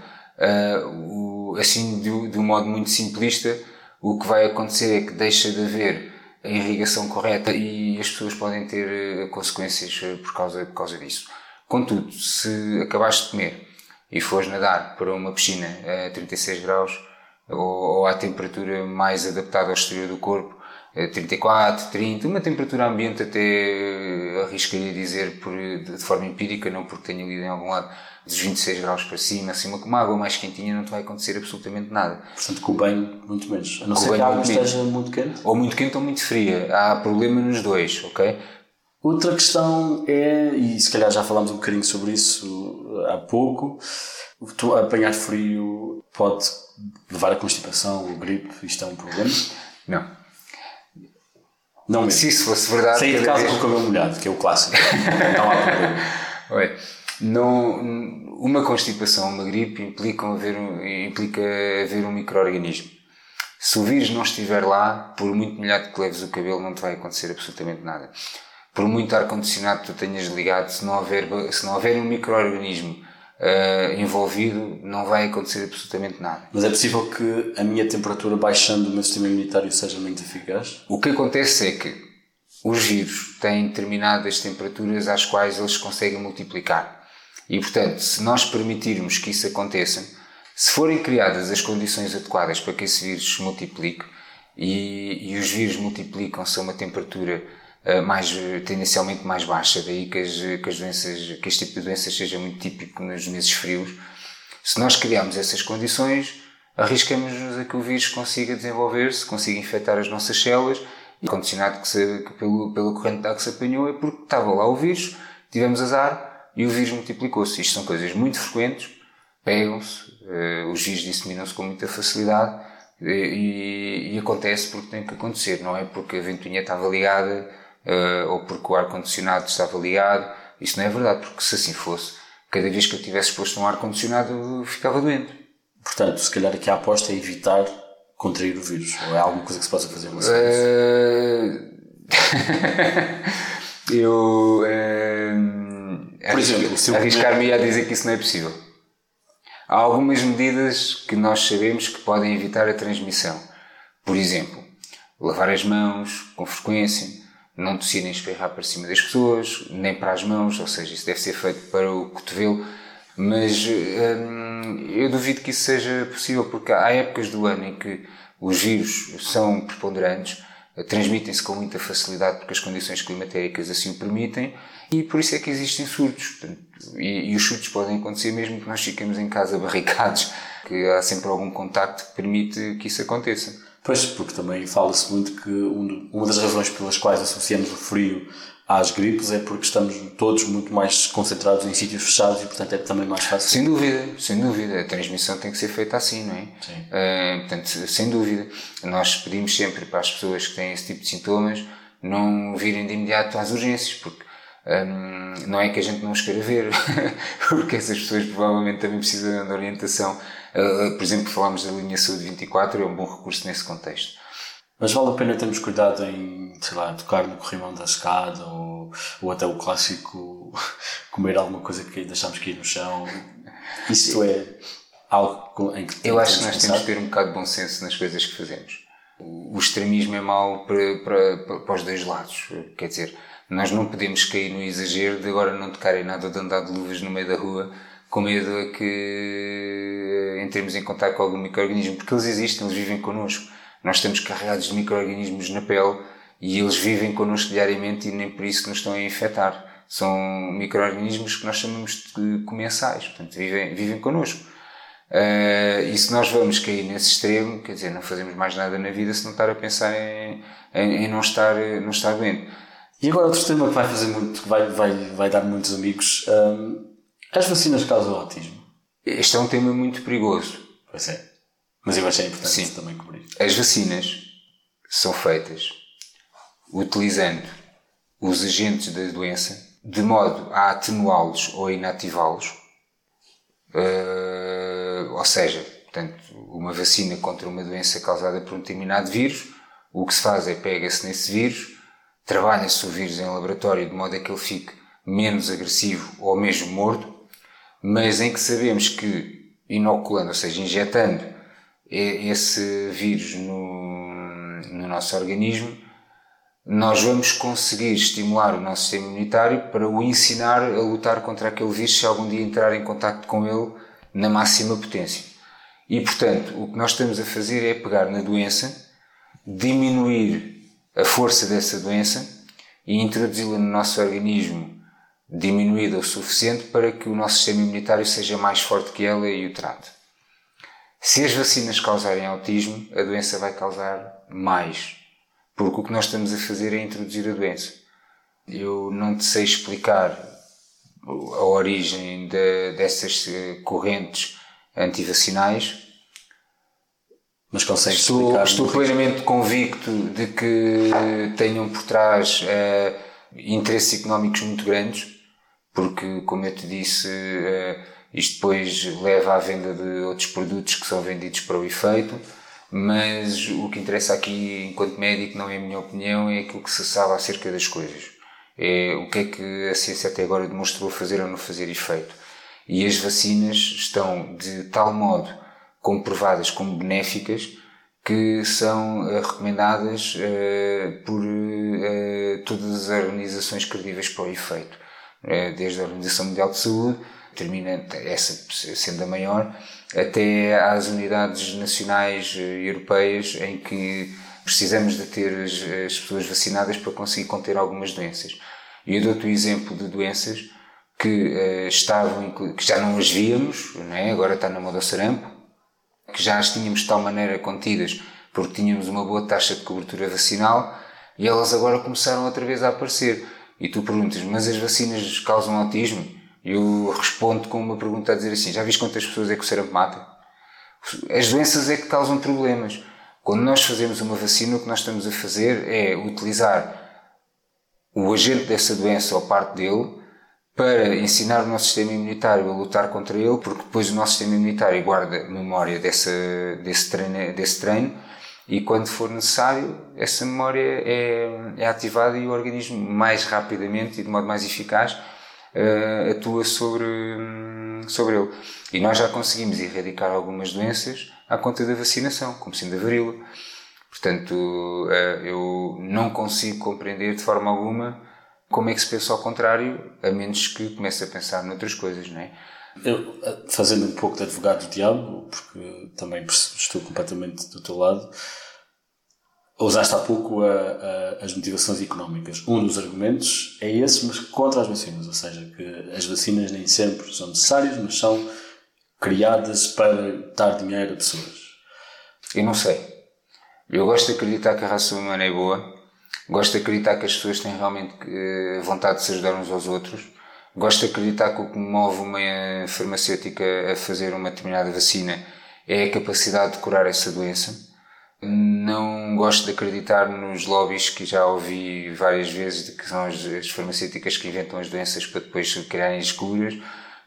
o, assim, de, um modo muito simplista, o que vai acontecer é que deixa de haver a irrigação correta e as pessoas podem ter uh, consequências uh, por causa, por causa disso. Contudo, se acabaste de comer e fores nadar para uma piscina a 36 graus, ou, ou à temperatura mais adaptada ao exterior do corpo, 34, 30, uma temperatura ambiente até eh, arriscaria dizer por, de forma empírica, não porque tenha lido em algum lado, dos 26 graus para cima, assim, uma, uma água mais quentinha não te vai acontecer absolutamente nada. Portanto, com o banho, muito menos. A não ser que a água esteja muito quente. Ou muito quente ou muito fria. Há problema nos dois, ok? Outra questão é, e se calhar já falámos um bocadinho sobre isso há pouco, apanhar frio pode levar a constipação ou gripe, isto é um problema? Não. Não mesmo. Se isso fosse verdade. Sair de casa vez... com o cabelo molhado, que é o clássico. não há problema. Ué, não, uma constipação, uma gripe implica haver, implica haver um microorganismo. Se o vírus não estiver lá, por muito molhado que leves o cabelo, não te vai acontecer absolutamente nada. Por muito ar-condicionado que tu tenhas ligado, se não houver, se não houver um microorganismo uh, envolvido, não vai acontecer absolutamente nada. Mas é possível que a minha temperatura baixando o meu sistema imunitário seja muito eficaz? O que acontece é que os vírus têm determinadas temperaturas às quais eles conseguem multiplicar. E, portanto, se nós permitirmos que isso aconteça, se forem criadas as condições adequadas para que esse vírus se multiplique, e, e os vírus multiplicam-se a uma temperatura mais, tendencialmente mais baixa, daí que, as, que, as doenças, que este tipo de doenças seja muito típico nos meses frios. Se nós criarmos essas condições, arriscamos-nos a que o vírus consiga desenvolver-se, consiga infectar as nossas células, e condicionado que, se, que pelo, pela corrente de água que se apanhou é porque estava lá o vírus, tivemos azar, e o vírus multiplicou-se. Isto são coisas muito frequentes, pegam-se, uh, os vírus disseminam-se com muita facilidade uh, e, e, acontece porque tem que acontecer, não é porque a ventoinha estava ligada uh, ou porque o ar-condicionado estava ligado. Isso não é verdade, porque se assim fosse, cada vez que eu tivesse exposto um ar-condicionado ficava doente. Portanto, se calhar aqui a aposta é evitar contrair o vírus, ou é alguma coisa que se possa fazer? eu por exemplo, arriscar-me a dizer que isso não é possível. Há algumas medidas que nós sabemos que podem evitar a transmissão. Por exemplo, lavar as mãos com frequência, não tossir nem espirrar para cima das pessoas, nem para as mãos, ou seja, isso deve ser feito para o cotovelo, mas hum, eu duvido que isso seja possível, porque há épocas do ano em que os vírus são preponderantes, transmitem-se com muita facilidade porque as condições climatéricas assim o permitem, e por isso é que existem surtos. E, e, os surtos podem acontecer mesmo que nós fiquemos em casa barricados, que há sempre algum contacto que permite que isso aconteça. Pois, porque também fala-se muito que uma das razões pelas quais associamos o frio às gripes é porque estamos todos muito mais concentrados em sítios fechados e, portanto, é também mais fácil. Sem dúvida, sem dúvida. A transmissão tem que ser feita assim, não é? Sim. Uh, portanto, sem dúvida. Nós pedimos sempre para as pessoas que têm esse tipo de sintomas não virem de imediato às urgências, porque um, não é que a gente não os queira ver, porque essas pessoas provavelmente também precisam de orientação. Uh, por exemplo, falámos da linha Saúde 24, é um bom recurso nesse contexto. Mas vale a pena termos cuidado em, sei lá, tocar no corrimão da escada ou, ou até o clássico comer alguma coisa que deixamos cair no chão. Isto é algo em que Eu acho que nós temos que ter um bocado de bom senso nas coisas que fazemos. O extremismo é mau para, para, para os dois lados. Quer dizer, nós não podemos cair no exagero de agora não tocarem nada de andar de luvas no meio da rua com medo a que entremos em contato com algum microorganismo, porque eles existem, eles vivem connosco. Nós estamos carregados de microorganismos na pele e eles vivem connosco diariamente e nem por isso nos estão a infectar. São microorganismos que nós chamamos de comensais, portanto, vivem, vivem connosco. Uh, e se nós vamos cair nesse extremo, quer dizer, não fazemos mais nada na vida se não estar a pensar em, em, em não, estar, não estar bem. E agora outro tema que vai fazer muito, que vai, vai, vai dar muitos amigos, um, as vacinas causam autismo? Este é um tema muito perigoso. Pois é. Mas eu achei importante Sim. também cobrir. As vacinas são feitas utilizando os agentes da doença de modo a atenuá-los ou inativá-los. Uh, ou seja, portanto, uma vacina contra uma doença causada por um determinado vírus, o que se faz é pega-se nesse vírus, trabalha-se o vírus em laboratório de modo a que ele fique menos agressivo ou mesmo morto, mas em que sabemos que inoculando, ou seja, injetando esse vírus no, no nosso organismo, nós vamos conseguir estimular o nosso sistema imunitário para o ensinar a lutar contra aquele vírus se algum dia entrar em contato com ele na máxima potência. E, portanto, o que nós estamos a fazer é pegar na doença, diminuir a força dessa doença e introduzi-la no nosso organismo diminuída o suficiente para que o nosso sistema imunitário seja mais forte que ela e o trate. Se as vacinas causarem autismo, a doença vai causar mais, porque o que nós estamos a fazer é introduzir a doença. Eu não te sei explicar a origem de, dessas eh, correntes antivacinais, mas consegue estou, explicar. Estou plenamente convicto de que tenham por trás uh, interesses económicos muito grandes porque, como eu te disse, uh, isto depois leva à venda de outros produtos que são vendidos para o efeito, mas o que interessa aqui, enquanto médico, não é a minha opinião, é aquilo que se sabe acerca das coisas. É o que é que a ciência até agora demonstrou fazer ou não fazer efeito. E as vacinas estão de tal modo comprovadas como benéficas que são uh, recomendadas uh, por todas as organizações credíveis para o efeito. É, desde a Organização Mundial de Saúde, termina essa sendo a maior, até às unidades nacionais eh, europeias em que precisamos de ter as, as, pessoas vacinadas para conseguir conter algumas doenças. E eu dou-te o exemplo de doenças que uh, estavam, que já não as víamos, não é? agora está na moda o sarampo, que já as tínhamos de tal maneira contidas porque tínhamos uma boa taxa de cobertura vacinal e elas agora começaram outra vez a aparecer e tu perguntas, mas as vacinas causam autismo? E eu respondo com uma pergunta a dizer assim: já viste quantas pessoas é que o sarampo mata? As doenças é que causam problemas. Quando nós fazemos uma vacina, o que nós estamos a fazer é utilizar o agente dessa doença ou parte dele para ensinar o nosso sistema imunitário a lutar contra ele, porque depois o nosso sistema imunitário guarda memória dessa, desse, treino, desse treino e quando for necessário, essa memória é, é ativada e o organismo mais rapidamente e de modo mais eficaz uh, atua sobre, sobre ele. E nós já conseguimos erradicar algumas doenças à conta da vacinação, como sendo a varíola. Portanto, uh, eu não consigo compreender de forma alguma como é que se pensa ao contrário, a menos que comece a pensar noutras coisas, não é? Eu, fazendo um pouco de advogado do diabo, porque também estou completamente do teu lado, usaste há pouco a, a, as motivações económicas. Um dos argumentos é esse, mas contra as vacinas, ou seja, que as vacinas nem sempre são necessárias, mas são criadas para dar dinheiro a pessoas. Eu não sei. Eu gosto de acreditar que a raça humana é boa, gosto de acreditar que as pessoas têm realmente eh, vontade de se ajudar uns aos outros Gosto de acreditar que o que move uma farmacêutica a fazer uma determinada vacina é a capacidade de curar essa doença. Não gosto de acreditar nos lobbies que já ouvi várias vezes de que são as, as farmacêuticas que inventam as doenças para depois criarem as curas.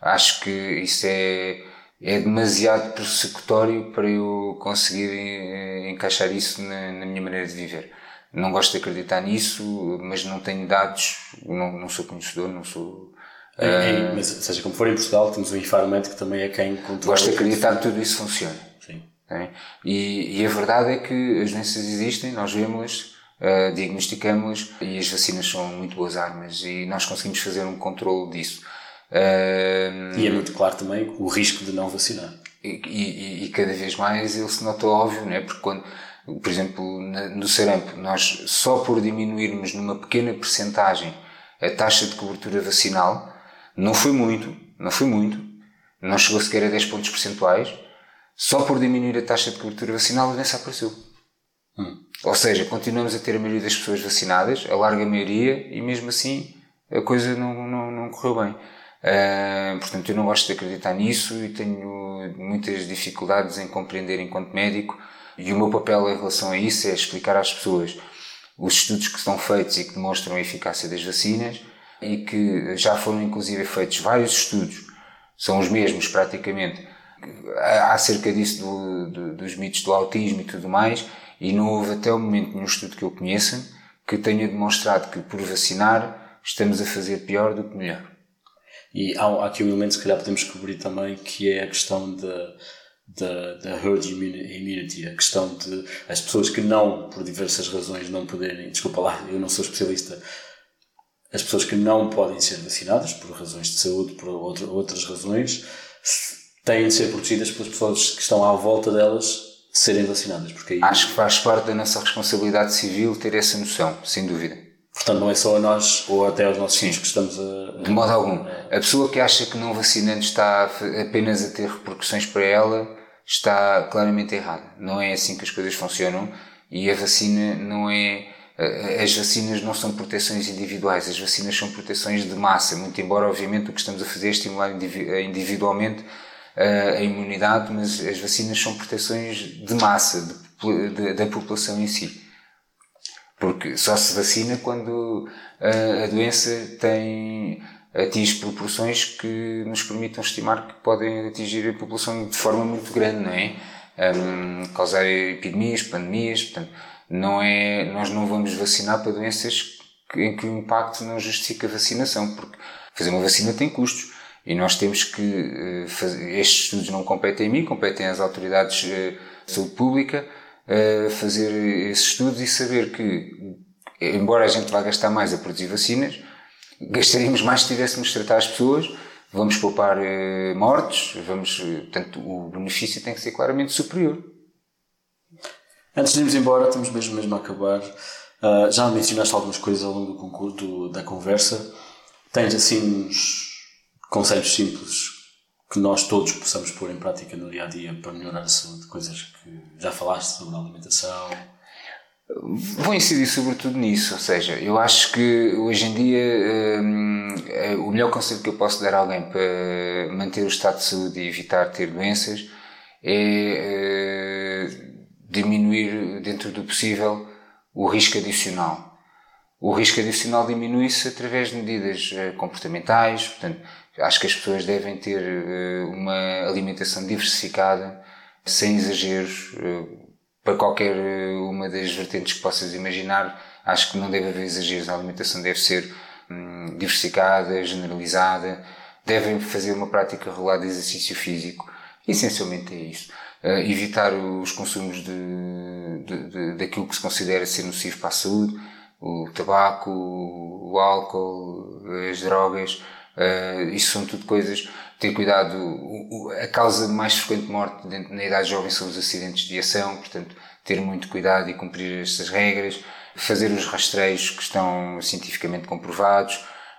Acho que isso é, é demasiado persecutório para eu conseguir eh, encaixar isso na, na minha maneira de viver não gosto de acreditar nisso, mas não tenho dados, não, não sou conhecedor, não sou é, mas, seja como for, em Portugal temos o Infarmed que também é quem controla. Gosto de acreditar que tudo isso funciona. Sim. É? E, e, a verdade é que as doenças existem, nós vemos-las, uh, diagnosticamos-las e as vacinas são muito boas armas e nós conseguimos fazer um controle disso. Uh, e é muito claro também o risco de não vacinar. E, e, e cada vez mais ele se nota óbvio, né? porque quando, por exemplo, no sarampo, nós só por diminuirmos numa pequena percentagem a taxa de cobertura vacinal, não foi muito, não foi muito, não chegou sequer a 10 pontos percentuais, só por diminuir a taxa de cobertura vacinal a doença apareceu. Hum. Ou seja, continuamos a ter a maioria das pessoas vacinadas, a larga maioria, e mesmo assim a coisa não, não, não correu bem. Uh, portanto, eu não gosto de acreditar nisso e tenho muitas dificuldades em compreender enquanto médico. E o meu papel em relação a isso é explicar às pessoas os estudos que estão feitos e que demonstram a eficácia das vacinas e que já foram inclusive feitos vários estudos, são os mesmos praticamente, acerca disso do, do, dos mitos do autismo e tudo mais, e não houve até o momento nenhum estudo que eu conheça que tenha demonstrado que por vacinar estamos a fazer pior do que melhor. E há, aqui um elemento se calhar podemos cobrir também que é a questão da, da herd immunity, a questão de as pessoas que não, por diversas razões, não poderem, desculpa lá, eu não sou especialista, as pessoas que não podem ser vacinadas por razões de saúde, por outro, outras razões, têm de ser protegidas pelas pessoas que estão à volta delas serem vacinadas. Porque aí... Acho que faz parte da nossa responsabilidade civil ter essa noção, sem dúvida. Portanto, não é só a nós ou até aos nossos filhos que estamos a. De modo algum. A pessoa que acha que não vacinando está apenas a ter repercussões para ela está claramente errada. Não é assim que as coisas funcionam e a vacina não é. As vacinas não são proteções individuais, as vacinas são proteções de massa, muito embora, obviamente, o que estamos a fazer é estimular individualmente a imunidade, mas as vacinas são proteções de massa, de, de, da população em si. Porque só se vacina quando a, a doença tem, atinge proporções que nos permitam estimar que podem atingir a população de forma muito grande, não é? Um, causar epidemias, pandemias, portanto, não é, nós não vamos vacinar para doenças em que o impacto não justifica a vacinação, porque fazer uma vacina tem custos. E nós temos que uh, fazer, estes estudos não competem a mim, competem às autoridades uh, de saúde pública, fazer esses estudos e saber que, embora a gente vá gastar mais a produzir vacinas, gastaríamos mais se tivéssemos de tratar as pessoas, vamos poupar mortes, vamos, portanto, o benefício tem que ser claramente superior. Antes de irmos embora, estamos mesmo, mesmo a acabar. Uh, já mencionaste algumas coisas ao longo do concurso, da conversa. Tens assim uns conselhos simples que nós todos possamos pôr em prática no dia a dia para melhorar a saúde? Coisas que já falaste sobre a alimentação? Vou incidir sobretudo nisso, ou seja, eu acho que hoje em dia hum, é o melhor conselho que eu posso dar a alguém para manter o estado de saúde e evitar ter doenças é uh, diminuir, dentro do possível, o risco adicional. O risco adicional diminui-se através de medidas uh, comportamentais, portanto, Acho que as pessoas devem ter uh, uma alimentação diversificada, sem exageros, uh, para qualquer uma das vertentes que possas imaginar. Acho que não deve haver exageros. A alimentação deve ser um, diversificada, generalizada. Devem fazer uma prática regular de exercício físico. Essencialmente é isso. Evitar os consumos de, de, de, daquilo que se considera ser nocivo para a saúde, o tabaco, o álcool, as drogas Uh, isso são tudo coisas. Ter cuidado. O, o, a causa mais frequente de morte dentro, na idade jovem são os acidentes de aviação, portanto, ter muito cuidado e cumprir estas regras. Fazer os rastreios que estão cientificamente comprovados.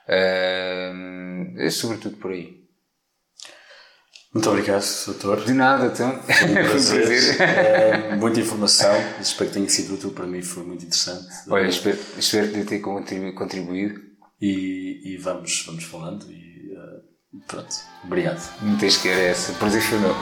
Uh, é sobretudo por aí. Muito obrigado, doutor. De nada, então. Foi um prazer. prazer. É, muita informação. Espero que tenha sido útil para mim, foi muito interessante. Olha, espero, espero ter contribuído e, e vamos, vamos falando e uh, pronto. Obrigado. Não tens que essa. Prazer foi meu.